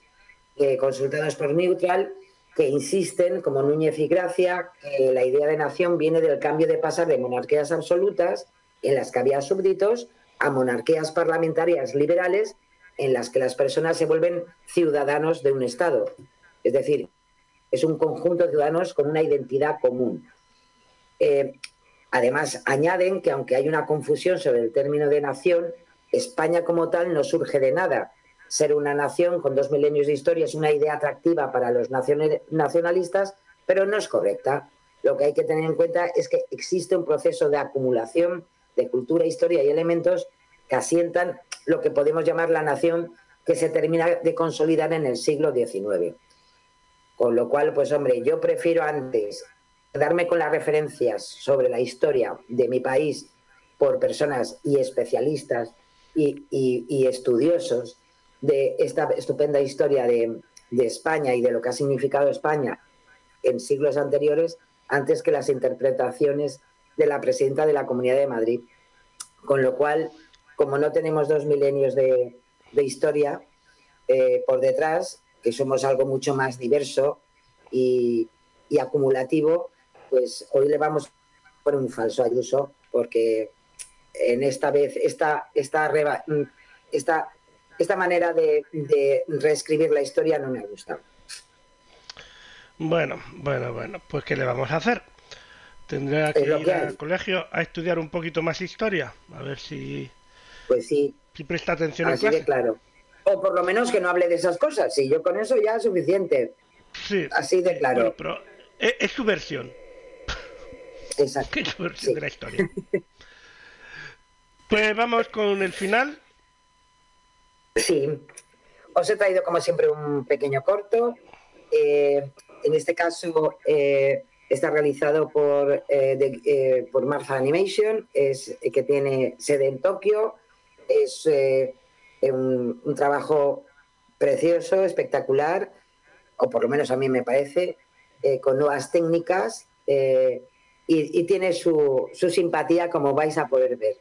eh, consultados por Neutral que insisten, como Núñez y Gracia, que la idea de nación viene del cambio de pasar de monarquías absolutas, en las que había súbditos, a monarquías parlamentarias liberales, en las que las personas se vuelven ciudadanos de un Estado. Es decir, es un conjunto de ciudadanos con una identidad común. Eh, además, añaden que aunque hay una confusión sobre el término de nación, España como tal no surge de nada, ser una nación con dos milenios de historia es una idea atractiva para los nacionalistas, pero no es correcta. Lo que hay que tener en cuenta es que existe un proceso de acumulación de cultura, historia y elementos que asientan lo que podemos llamar la nación que se termina de consolidar en el siglo XIX. Con lo cual, pues hombre, yo prefiero antes darme con las referencias sobre la historia de mi país por personas y especialistas y estudiosos de esta estupenda historia de, España y de lo que ha significado España en siglos anteriores, antes que las interpretaciones de la presidenta de la Comunidad de Madrid. Con lo cual, como no tenemos dos milenios de, historia eh, por detrás, que somos algo mucho más diverso y, acumulativo, pues hoy le vamos por un falso Ayuso, porque en esta vez esta, esta, esta esta manera de, reescribir la historia no me ha gustado. Bueno, bueno, bueno, pues ¿qué le vamos a hacer? Tendré que ir al colegio a estudiar un poquito más historia, a ver si... Pues sí. Si presta atención Así de claro. O por lo menos que no hable de esas cosas, sí, yo con eso ya es suficiente. Sí. Así de claro. pero es, su versión. Exacto. Es su versión de la historia. pues vamos con el final Sí, os he traído como siempre un pequeño corto. Eh, en este caso eh, está realizado por, eh, por Martha Animation, es, que tiene sede en Tokio. Es un, trabajo precioso, espectacular, o por lo menos a mí me parece, con nuevas técnicas y, y, tiene su, su, simpatía como vais a poder ver.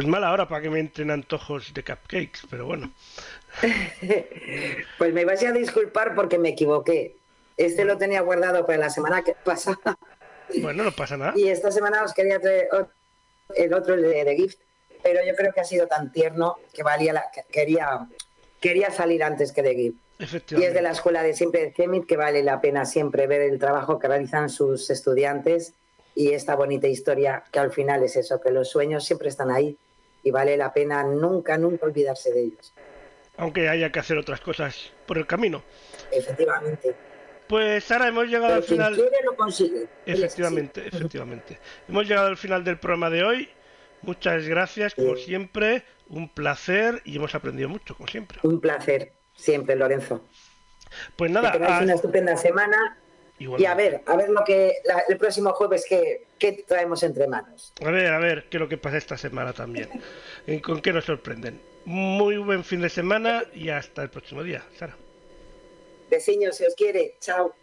Pues mala hora para que me entren antojos de cupcakes, pero bueno. pues me vas a disculpar porque me equivoqué. Este lo tenía guardado para la semana que pasada. Bueno, no pasa nada. Y esta semana os quería traer el otro, de, The Gift, pero yo creo que ha sido tan tierno que valía la, quería, quería salir antes que The Gift. Y es de la escuela de siempre de Cemit que vale la pena siempre ver el trabajo que realizan sus estudiantes y esta bonita historia que al final es eso, que los sueños siempre están ahí y vale la pena nunca, nunca olvidarse de ellos. Aunque haya que hacer otras cosas por el camino. Efectivamente. Pues ahora hemos llegado al final. Quiere, lo consigue. Efectivamente, efectivamente. Hemos llegado al final del programa de hoy. Muchas gracias, como siempre. Un placer y hemos aprendido mucho, como siempre. Un placer. Siempre, Lorenzo. Pues nada. Que una estupenda semana. Y a ver, a ver lo que el próximo jueves que, traemos entre manos. A ver, a ver qué es lo que pasa esta semana también. ¿Con qué nos sorprenden? Muy buen fin de semana y hasta el próximo día, Sara. Besiños, si os quiere. Chao.